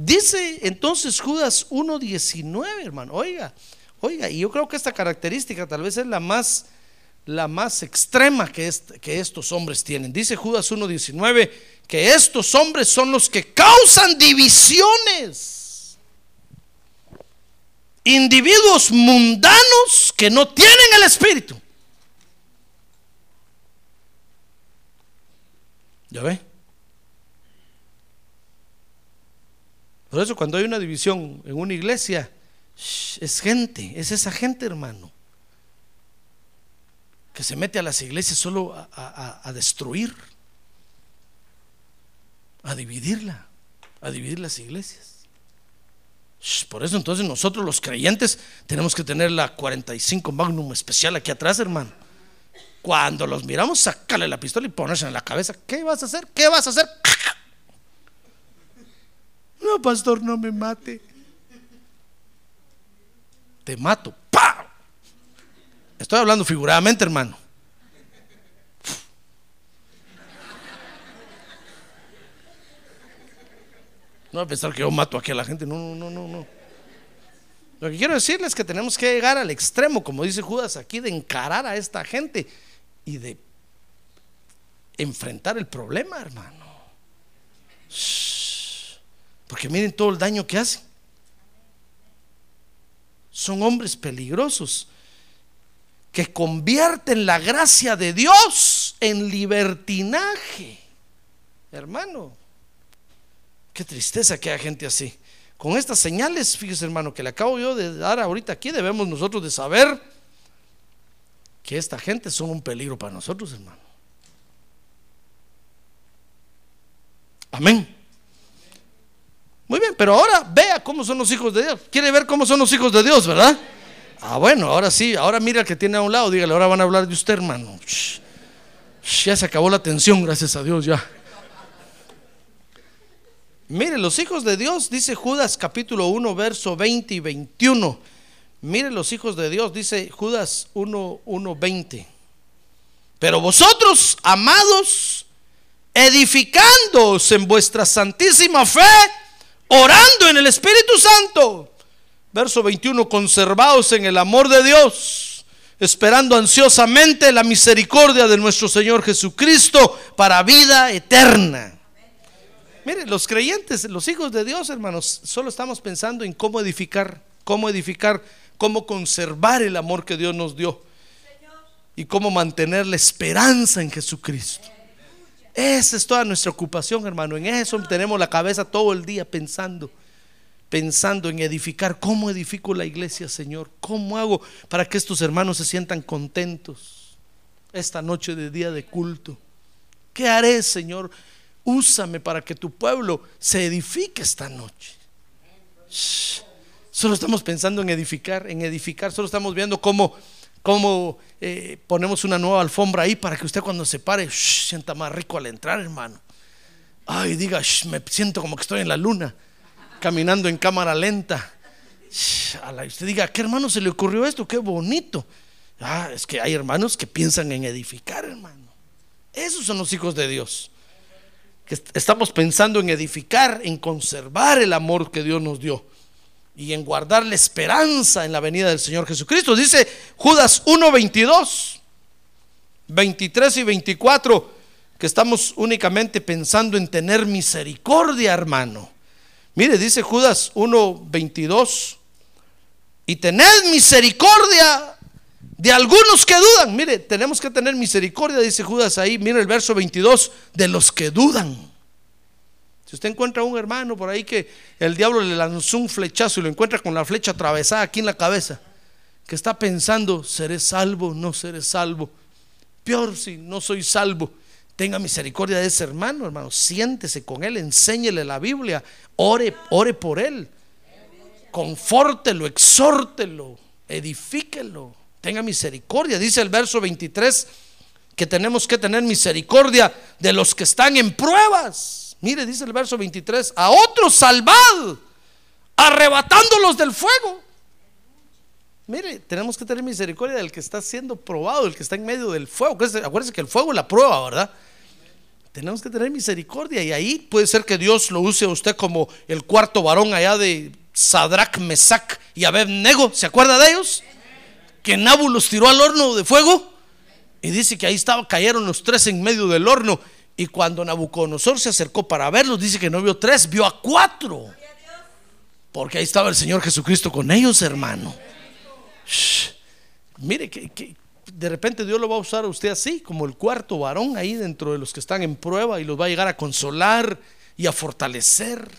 Dice entonces Judas 1.19, hermano. Oiga, oiga, y yo creo que esta característica tal vez es la más, la más extrema que, que estos hombres tienen. Dice Judas 1.19 que estos hombres son los que causan divisiones. Individuos mundanos que no tienen el espíritu. ¿Ya ve? Por eso cuando hay una división en una iglesia, es gente, es esa gente hermano, que se mete a las iglesias solo a, destruir, a dividirla, a dividir las iglesias. Por eso entonces nosotros los creyentes tenemos que tener la 45 Magnum especial aquí atrás, hermano. Cuando los miramos, sacarle la pistola y ponerse en la cabeza. ¿Qué vas a hacer? ¿Qué vas a hacer? No, pastor, no me mate. Te mato. ¡Pah! Estoy hablando figuradamente, hermano. No a pensar que yo mato aquí a la gente. No, no, no, no. Lo que quiero decirles es que tenemos que llegar al extremo, como dice Judas aquí, de encarar a esta gente y de enfrentar el problema, hermano. Porque miren todo el daño que hacen. Son hombres peligrosos que convierten la gracia de Dios en libertinaje. Hermano, qué tristeza que haya gente así. Con estas señales, fíjese hermano, que le acabo yo de dar ahorita aquí, debemos nosotros de saber que esta gente son un peligro para nosotros, hermano. Amén. Muy bien, pero ahora vea cómo son los hijos de Dios. Quiere ver cómo son los hijos de Dios, ¿verdad? Ah, bueno, ahora sí, ahora mira que tiene a un lado, dígale, ahora van a hablar de usted, hermano. ya se acabó la tensión, gracias a Dios, ya. Mire, los hijos de Dios, dice Judas capítulo 1, verso 20 y 21. Mire los hijos de Dios, dice Judas 1, 1, 20. Pero vosotros, amados, edificándoos en vuestra santísima fe, orando en el Espíritu Santo. Verso 21, conservaos en el amor de Dios, esperando ansiosamente la misericordia de nuestro Señor Jesucristo para vida eterna. Mire, los creyentes, los hijos de Dios, hermanos, solo estamos pensando en cómo edificar, cómo edificar, cómo conservar el amor que Dios nos dio y cómo mantener la esperanza en Jesucristo. Esa es toda nuestra ocupación, hermano. En eso tenemos la cabeza todo el día pensando, pensando en edificar. ¿Cómo edifico la iglesia, Señor? ¿Cómo hago para que estos hermanos se sientan contentos esta noche de día de culto? ¿Qué haré, Señor? Úsame para que tu pueblo se edifique esta noche. Solo estamos pensando en edificar, en edificar. Solo estamos viendo cómo cómo eh, ponemos una nueva alfombra ahí para que usted cuando se pare sienta más rico al entrar, hermano. Ay, diga, me siento como que estoy en la luna, caminando en cámara lenta. usted diga, ¿qué hermano se le ocurrió esto? Qué bonito. Ah, es que hay hermanos que piensan en edificar, hermano. Esos son los hijos de Dios. Estamos pensando en edificar, en conservar el amor que Dios nos dio y en guardar la esperanza en la venida del Señor Jesucristo. Dice Judas 1, 22, 23 y 24, que estamos únicamente pensando en tener misericordia, hermano. Mire, dice Judas 1, 22, y tened misericordia de algunos que dudan. Mire, tenemos que tener misericordia, dice Judas ahí, mire el verso 22, de los que dudan. Si usted encuentra a un hermano por ahí que el diablo le lanzó un flechazo y lo encuentra con la flecha atravesada aquí en la cabeza, que está pensando, ¿seré salvo? No seré salvo. Peor si no soy salvo. Tenga misericordia de ese hermano, hermano. Siéntese con él, enséñele la Biblia, ore, ore por él. Confórtelo, exhórtelo, edifíquelo. Tenga misericordia. Dice el verso 23 que tenemos que tener misericordia de los que están en pruebas Mire, dice el verso 23, a otros salvad, arrebatándolos del fuego. Mire, tenemos que tener misericordia del que está siendo probado, el que está en medio del fuego. Acuérdense, que el fuego es la prueba, ¿verdad? Tenemos que tener misericordia y ahí puede ser que Dios lo use a usted como el cuarto varón allá de Sadrach, Mesach y Abednego. ¿Se acuerda de ellos? Que Nabu los tiró al horno de fuego y dice que ahí estaba, cayeron los tres en medio del horno. Y cuando Nabucodonosor se acercó para verlos, dice que no vio tres, vio a cuatro. Porque ahí estaba el Señor Jesucristo con ellos, hermano. Mire que de repente Dios lo va a usar a usted así, como el cuarto varón ahí dentro de los que están en prueba y los va a llegar a consolar y a fortalecer.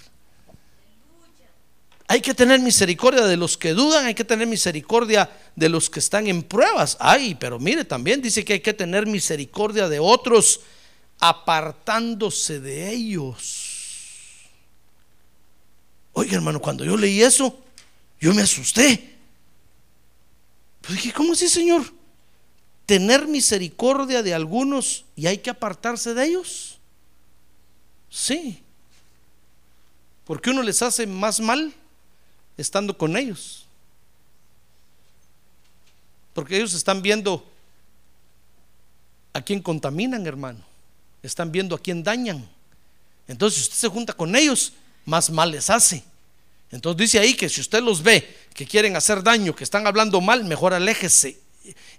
Hay que tener misericordia de los que dudan, hay que tener misericordia de los que están en pruebas. Ay, pero mire, también dice que hay que tener misericordia de otros apartándose de ellos. Oiga, hermano, cuando yo leí eso, yo me asusté. Pues dije, ¿cómo así, Señor? Tener misericordia de algunos y hay que apartarse de ellos. Sí. Porque uno les hace más mal estando con ellos. Porque ellos están viendo a quién contaminan, hermano. Están viendo a quién dañan. Entonces, si usted se junta con ellos, más mal les hace. Entonces dice ahí que si usted los ve que quieren hacer daño, que están hablando mal, mejor aléjese.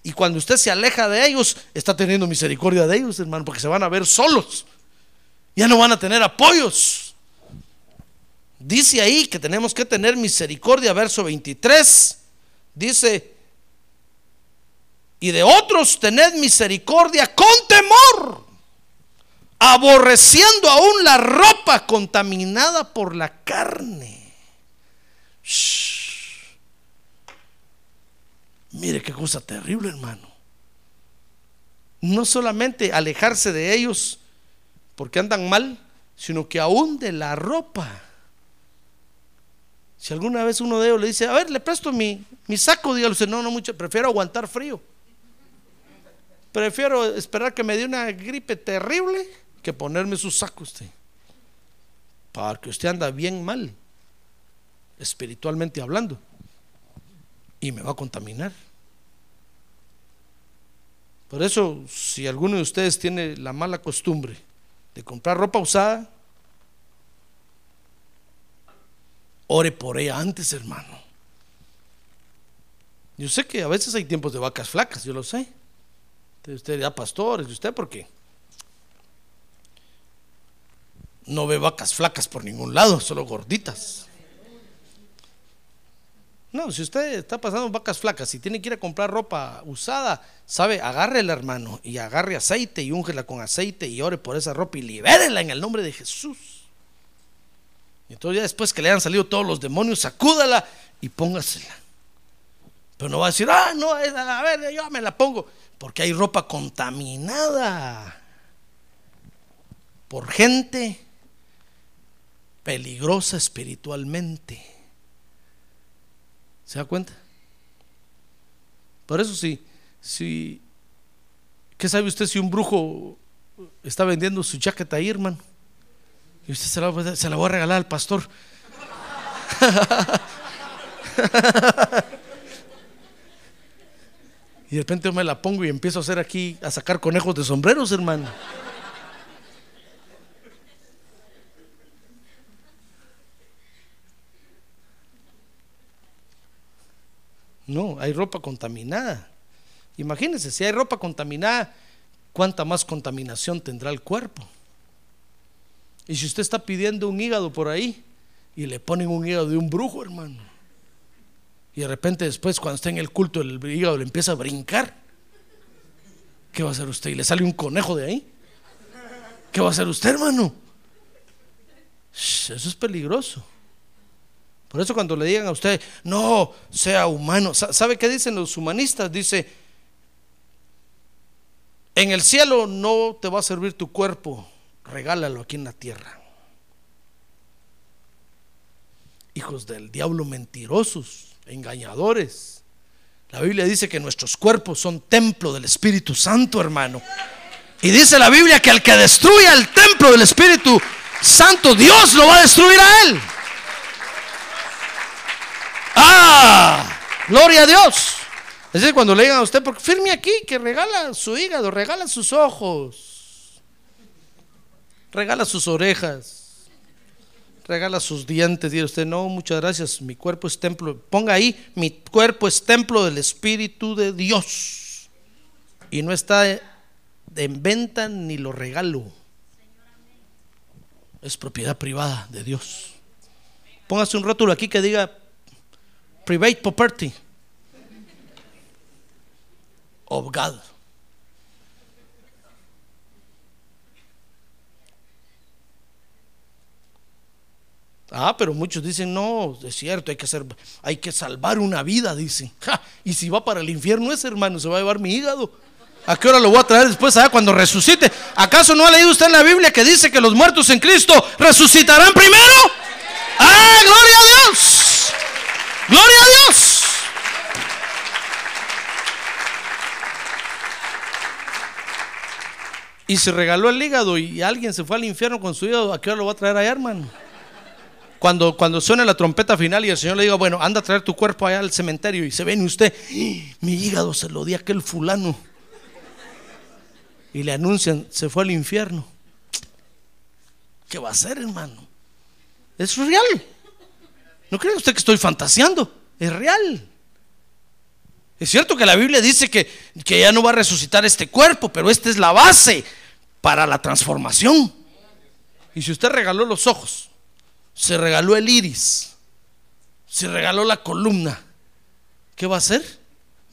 Y cuando usted se aleja de ellos, está teniendo misericordia de ellos, hermano, porque se van a ver solos. Ya no van a tener apoyos. Dice ahí que tenemos que tener misericordia, verso 23. Dice, y de otros tened misericordia con temor, aborreciendo aún la ropa contaminada por la carne. Mire qué cosa terrible, hermano. No solamente alejarse de ellos porque andan mal, sino que aún de la ropa. Si alguna vez uno de ellos le dice, a ver, le presto mi, mi saco, dígale usted, no, no mucho, prefiero aguantar frío. Prefiero esperar que me dé una gripe terrible que ponerme su saco usted. Porque usted anda bien mal, espiritualmente hablando, y me va a contaminar. Por eso, si alguno de ustedes tiene la mala costumbre de comprar ropa usada, ore por ella antes, hermano. Yo sé que a veces hay tiempos de vacas flacas, yo lo sé. Usted dirá, pastor, ¿es usted por qué? No ve vacas flacas por ningún lado, solo gorditas. No, si usted está pasando vacas flacas y tiene que ir a comprar ropa usada, sabe, agárrela, hermano, y agarre aceite y úngela con aceite y ore por esa ropa y libérela en el nombre de Jesús. Y entonces ya después que le hayan salido todos los demonios, sacúdala y póngasela. Pero no va a decir, ah, no, a ver, yo me la pongo. Porque hay ropa contaminada por gente peligrosa espiritualmente. ¿Se da cuenta? Por eso sí, si, ¿qué sabe usted si un brujo está vendiendo su chaqueta ahí, hermano? Y usted se la, se la va a regalar al pastor. y de repente yo me la pongo y empiezo a hacer aquí, a sacar conejos de sombreros, hermano. No, hay ropa contaminada. Imagínense, si hay ropa contaminada, ¿cuánta más contaminación tendrá el cuerpo? Y si usted está pidiendo un hígado por ahí y le ponen un hígado de un brujo, hermano, y de repente después cuando está en el culto el hígado le empieza a brincar, ¿qué va a hacer usted? ¿Y le sale un conejo de ahí? ¿Qué va a hacer usted, hermano? Eso es peligroso. Por eso cuando le digan a usted, no, sea humano, ¿sabe qué dicen los humanistas? Dice, en el cielo no te va a servir tu cuerpo, regálalo aquí en la tierra. Hijos del diablo mentirosos, engañadores. La Biblia dice que nuestros cuerpos son templo del Espíritu Santo, hermano. Y dice la Biblia que al que destruya el templo del Espíritu Santo, Dios lo va a destruir a él. Ah, Gloria a Dios. Es decir, cuando le digan a usted, porque firme aquí que regala su hígado, regala sus ojos, regala sus orejas, regala sus dientes. Dice usted, no, muchas gracias, mi cuerpo es templo. Ponga ahí, mi cuerpo es templo del Espíritu de Dios. Y no está en venta ni lo regalo. Es propiedad privada de Dios. Póngase un rótulo aquí que diga private property of God. Ah, pero muchos dicen, no, es cierto, hay que hacer, hay que salvar una vida, dicen. y si va para el infierno ese hermano, se va a llevar mi hígado. ¿A qué hora lo voy a traer después allá cuando resucite? ¿Acaso no ha leído usted en la Biblia que dice que los muertos en Cristo resucitarán primero? ¡Ah, gloria a Dios! ¡Gloria a Dios! Y se regaló el hígado y alguien se fue al infierno con su hígado, ¿a qué hora lo va a traer allá, hermano? Cuando, cuando suene la trompeta final y el Señor le diga, bueno, anda a traer tu cuerpo allá al cementerio y se ven usted, ¡Ah! mi hígado se lo di a aquel fulano. Y le anuncian, se fue al infierno. ¿Qué va a hacer, hermano? Es real. No cree usted que estoy fantaseando, es real. Es cierto que la Biblia dice que, que ya no va a resucitar este cuerpo, pero esta es la base para la transformación. Y si usted regaló los ojos, se regaló el iris, se regaló la columna, ¿qué va a hacer?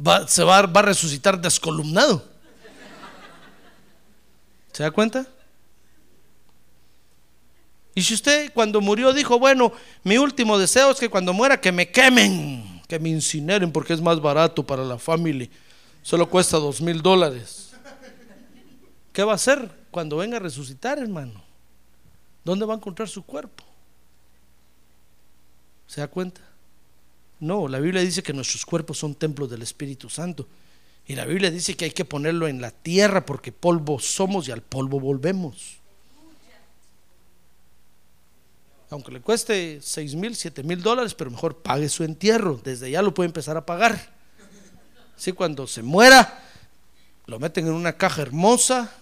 Va, se va, va a resucitar descolumnado. ¿Se da cuenta? Y si usted cuando murió dijo, bueno, mi último deseo es que cuando muera que me quemen, que me incineren porque es más barato para la familia, solo cuesta dos mil dólares. ¿Qué va a hacer cuando venga a resucitar, hermano? ¿Dónde va a encontrar su cuerpo? ¿Se da cuenta? No, la Biblia dice que nuestros cuerpos son templos del Espíritu Santo. Y la Biblia dice que hay que ponerlo en la tierra porque polvo somos y al polvo volvemos. Aunque le cueste 6 mil, 7 mil dólares, pero mejor pague su entierro. Desde ya lo puede empezar a pagar. Así cuando se muera, lo meten en una caja hermosa,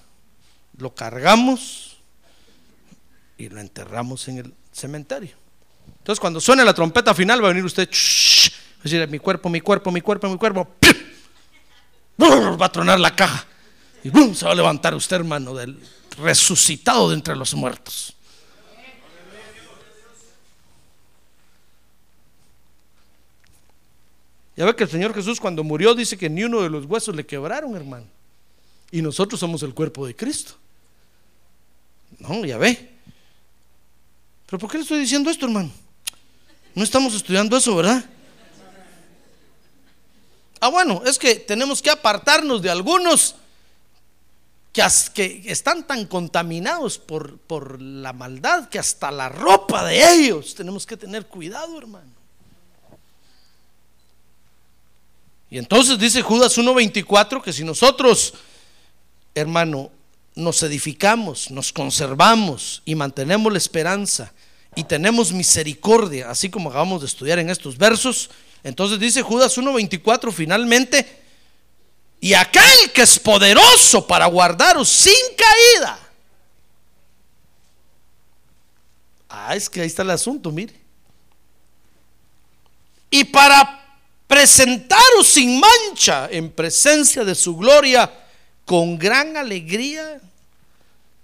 lo cargamos y lo enterramos en el cementerio. Entonces cuando suene la trompeta final va a venir usted, mi cuerpo, mi cuerpo, mi cuerpo, mi cuerpo. Va a tronar la caja. Y se va a levantar usted, hermano, del resucitado de entre los muertos. Ya ve que el Señor Jesús cuando murió dice que ni uno de los huesos le quebraron, hermano. Y nosotros somos el cuerpo de Cristo. No, ya ve. Pero ¿por qué le estoy diciendo esto, hermano? No estamos estudiando eso, ¿verdad? Ah, bueno, es que tenemos que apartarnos de algunos que, están tan contaminados por, por la maldad que hasta la ropa de ellos tenemos que tener cuidado, hermano. Y entonces dice Judas 1.24 que si nosotros, hermano, nos edificamos, nos conservamos y mantenemos la esperanza y tenemos misericordia, así como acabamos de estudiar en estos versos, entonces dice Judas 1.24 finalmente, y aquel que es poderoso para guardaros sin caída. Ah, es que ahí está el asunto, mire. Y para presentaros sin mancha en presencia de su gloria con gran alegría.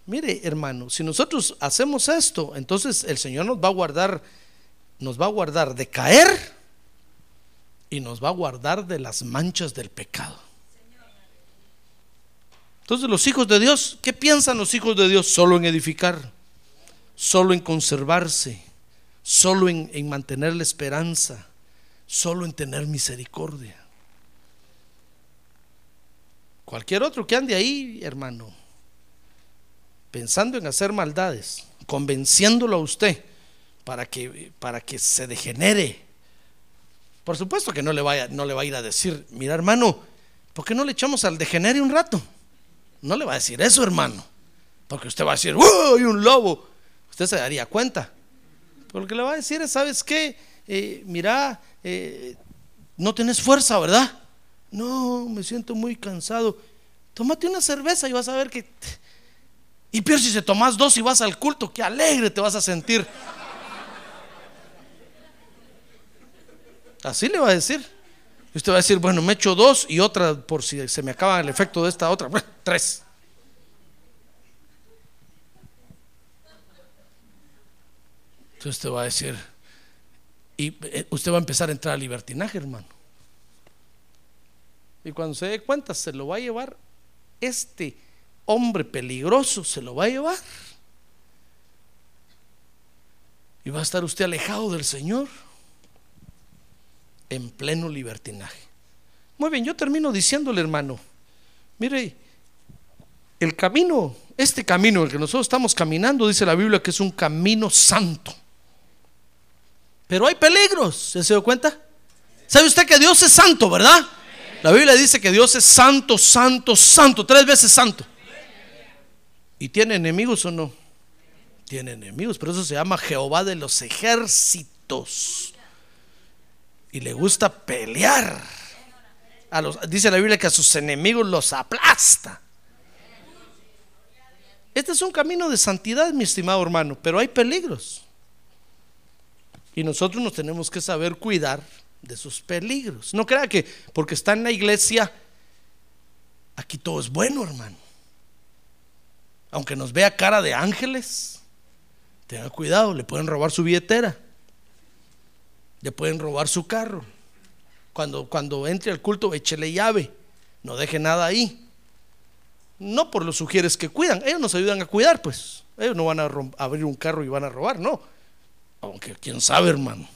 Mire, hermano, si nosotros hacemos esto, entonces el Señor nos va a guardar, nos va a guardar de caer y nos va a guardar de las manchas del pecado. Entonces los hijos de Dios, ¿qué piensan los hijos de Dios? Solo en edificar, solo en conservarse, solo en, en mantener la esperanza, solo en tener misericordia. Cualquier otro que ande ahí, hermano, pensando en hacer maldades, convenciéndolo a usted para que, para que se degenere por supuesto que no le, vaya, no le va a ir a decir, mira hermano, ¿por qué no le echamos al degenere un rato? No le va a decir eso, hermano. Porque usted va a decir, ¡Uy, un lobo! Usted se daría cuenta. Pero lo que le va a decir es, ¿sabes qué? Eh, mira, eh, no tenés fuerza, ¿verdad? No, me siento muy cansado. Tómate una cerveza y vas a ver que... Y peor si se tomas dos y vas al culto, qué alegre te vas a sentir. Así le va a decir. Y usted va a decir, bueno, me echo dos y otra por si se me acaba el efecto de esta otra. Tres. Entonces usted va a decir, y eh, usted va a empezar a entrar al libertinaje, hermano. Y cuando se dé cuenta, se lo va a llevar este hombre peligroso, se lo va a llevar. Y va a estar usted alejado del Señor en pleno libertinaje. Muy bien, yo termino diciéndole, hermano, mire, el camino, este camino, el que nosotros estamos caminando, dice la Biblia que es un camino santo. Pero hay peligros, ¿se dio cuenta? ¿Sabe usted que Dios es santo, verdad? La Biblia dice que Dios es santo, santo, santo, tres veces santo. ¿Y tiene enemigos o no? Tiene enemigos, pero eso se llama Jehová de los ejércitos. Y le gusta pelear. Dice la Biblia que a sus enemigos los aplasta. Este es un camino de santidad, mi estimado hermano, pero hay peligros. Y nosotros nos tenemos que saber cuidar de sus peligros. No crea que porque está en la iglesia, aquí todo es bueno, hermano. Aunque nos vea cara de ángeles, tenga cuidado, le pueden robar su billetera, le pueden robar su carro. Cuando, cuando entre al culto, échele llave, no deje nada ahí. No por los sugieres que cuidan, ellos nos ayudan a cuidar, pues. Ellos no van a abrir un carro y van a robar, no. Aunque quién sabe, hermano.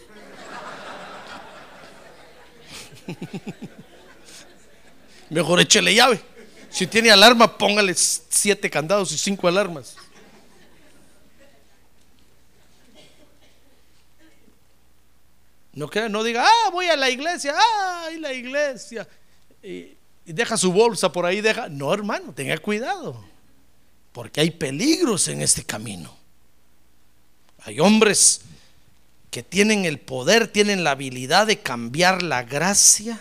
Mejor échele llave. Si tiene alarma, póngale siete candados y cinco alarmas. No, no diga, ah, voy a la iglesia, ah, la iglesia. Y, y deja su bolsa por ahí, deja. No, hermano, tenga cuidado. Porque hay peligros en este camino. Hay hombres que tienen el poder, tienen la habilidad de cambiar la gracia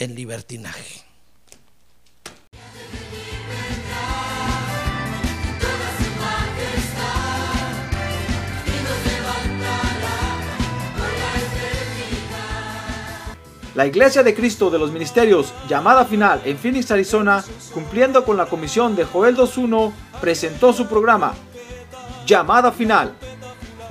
en libertinaje. La Iglesia de Cristo de los Ministerios, llamada final en Phoenix, Arizona, cumpliendo con la comisión de Joel 2.1, presentó su programa, Llamada Final,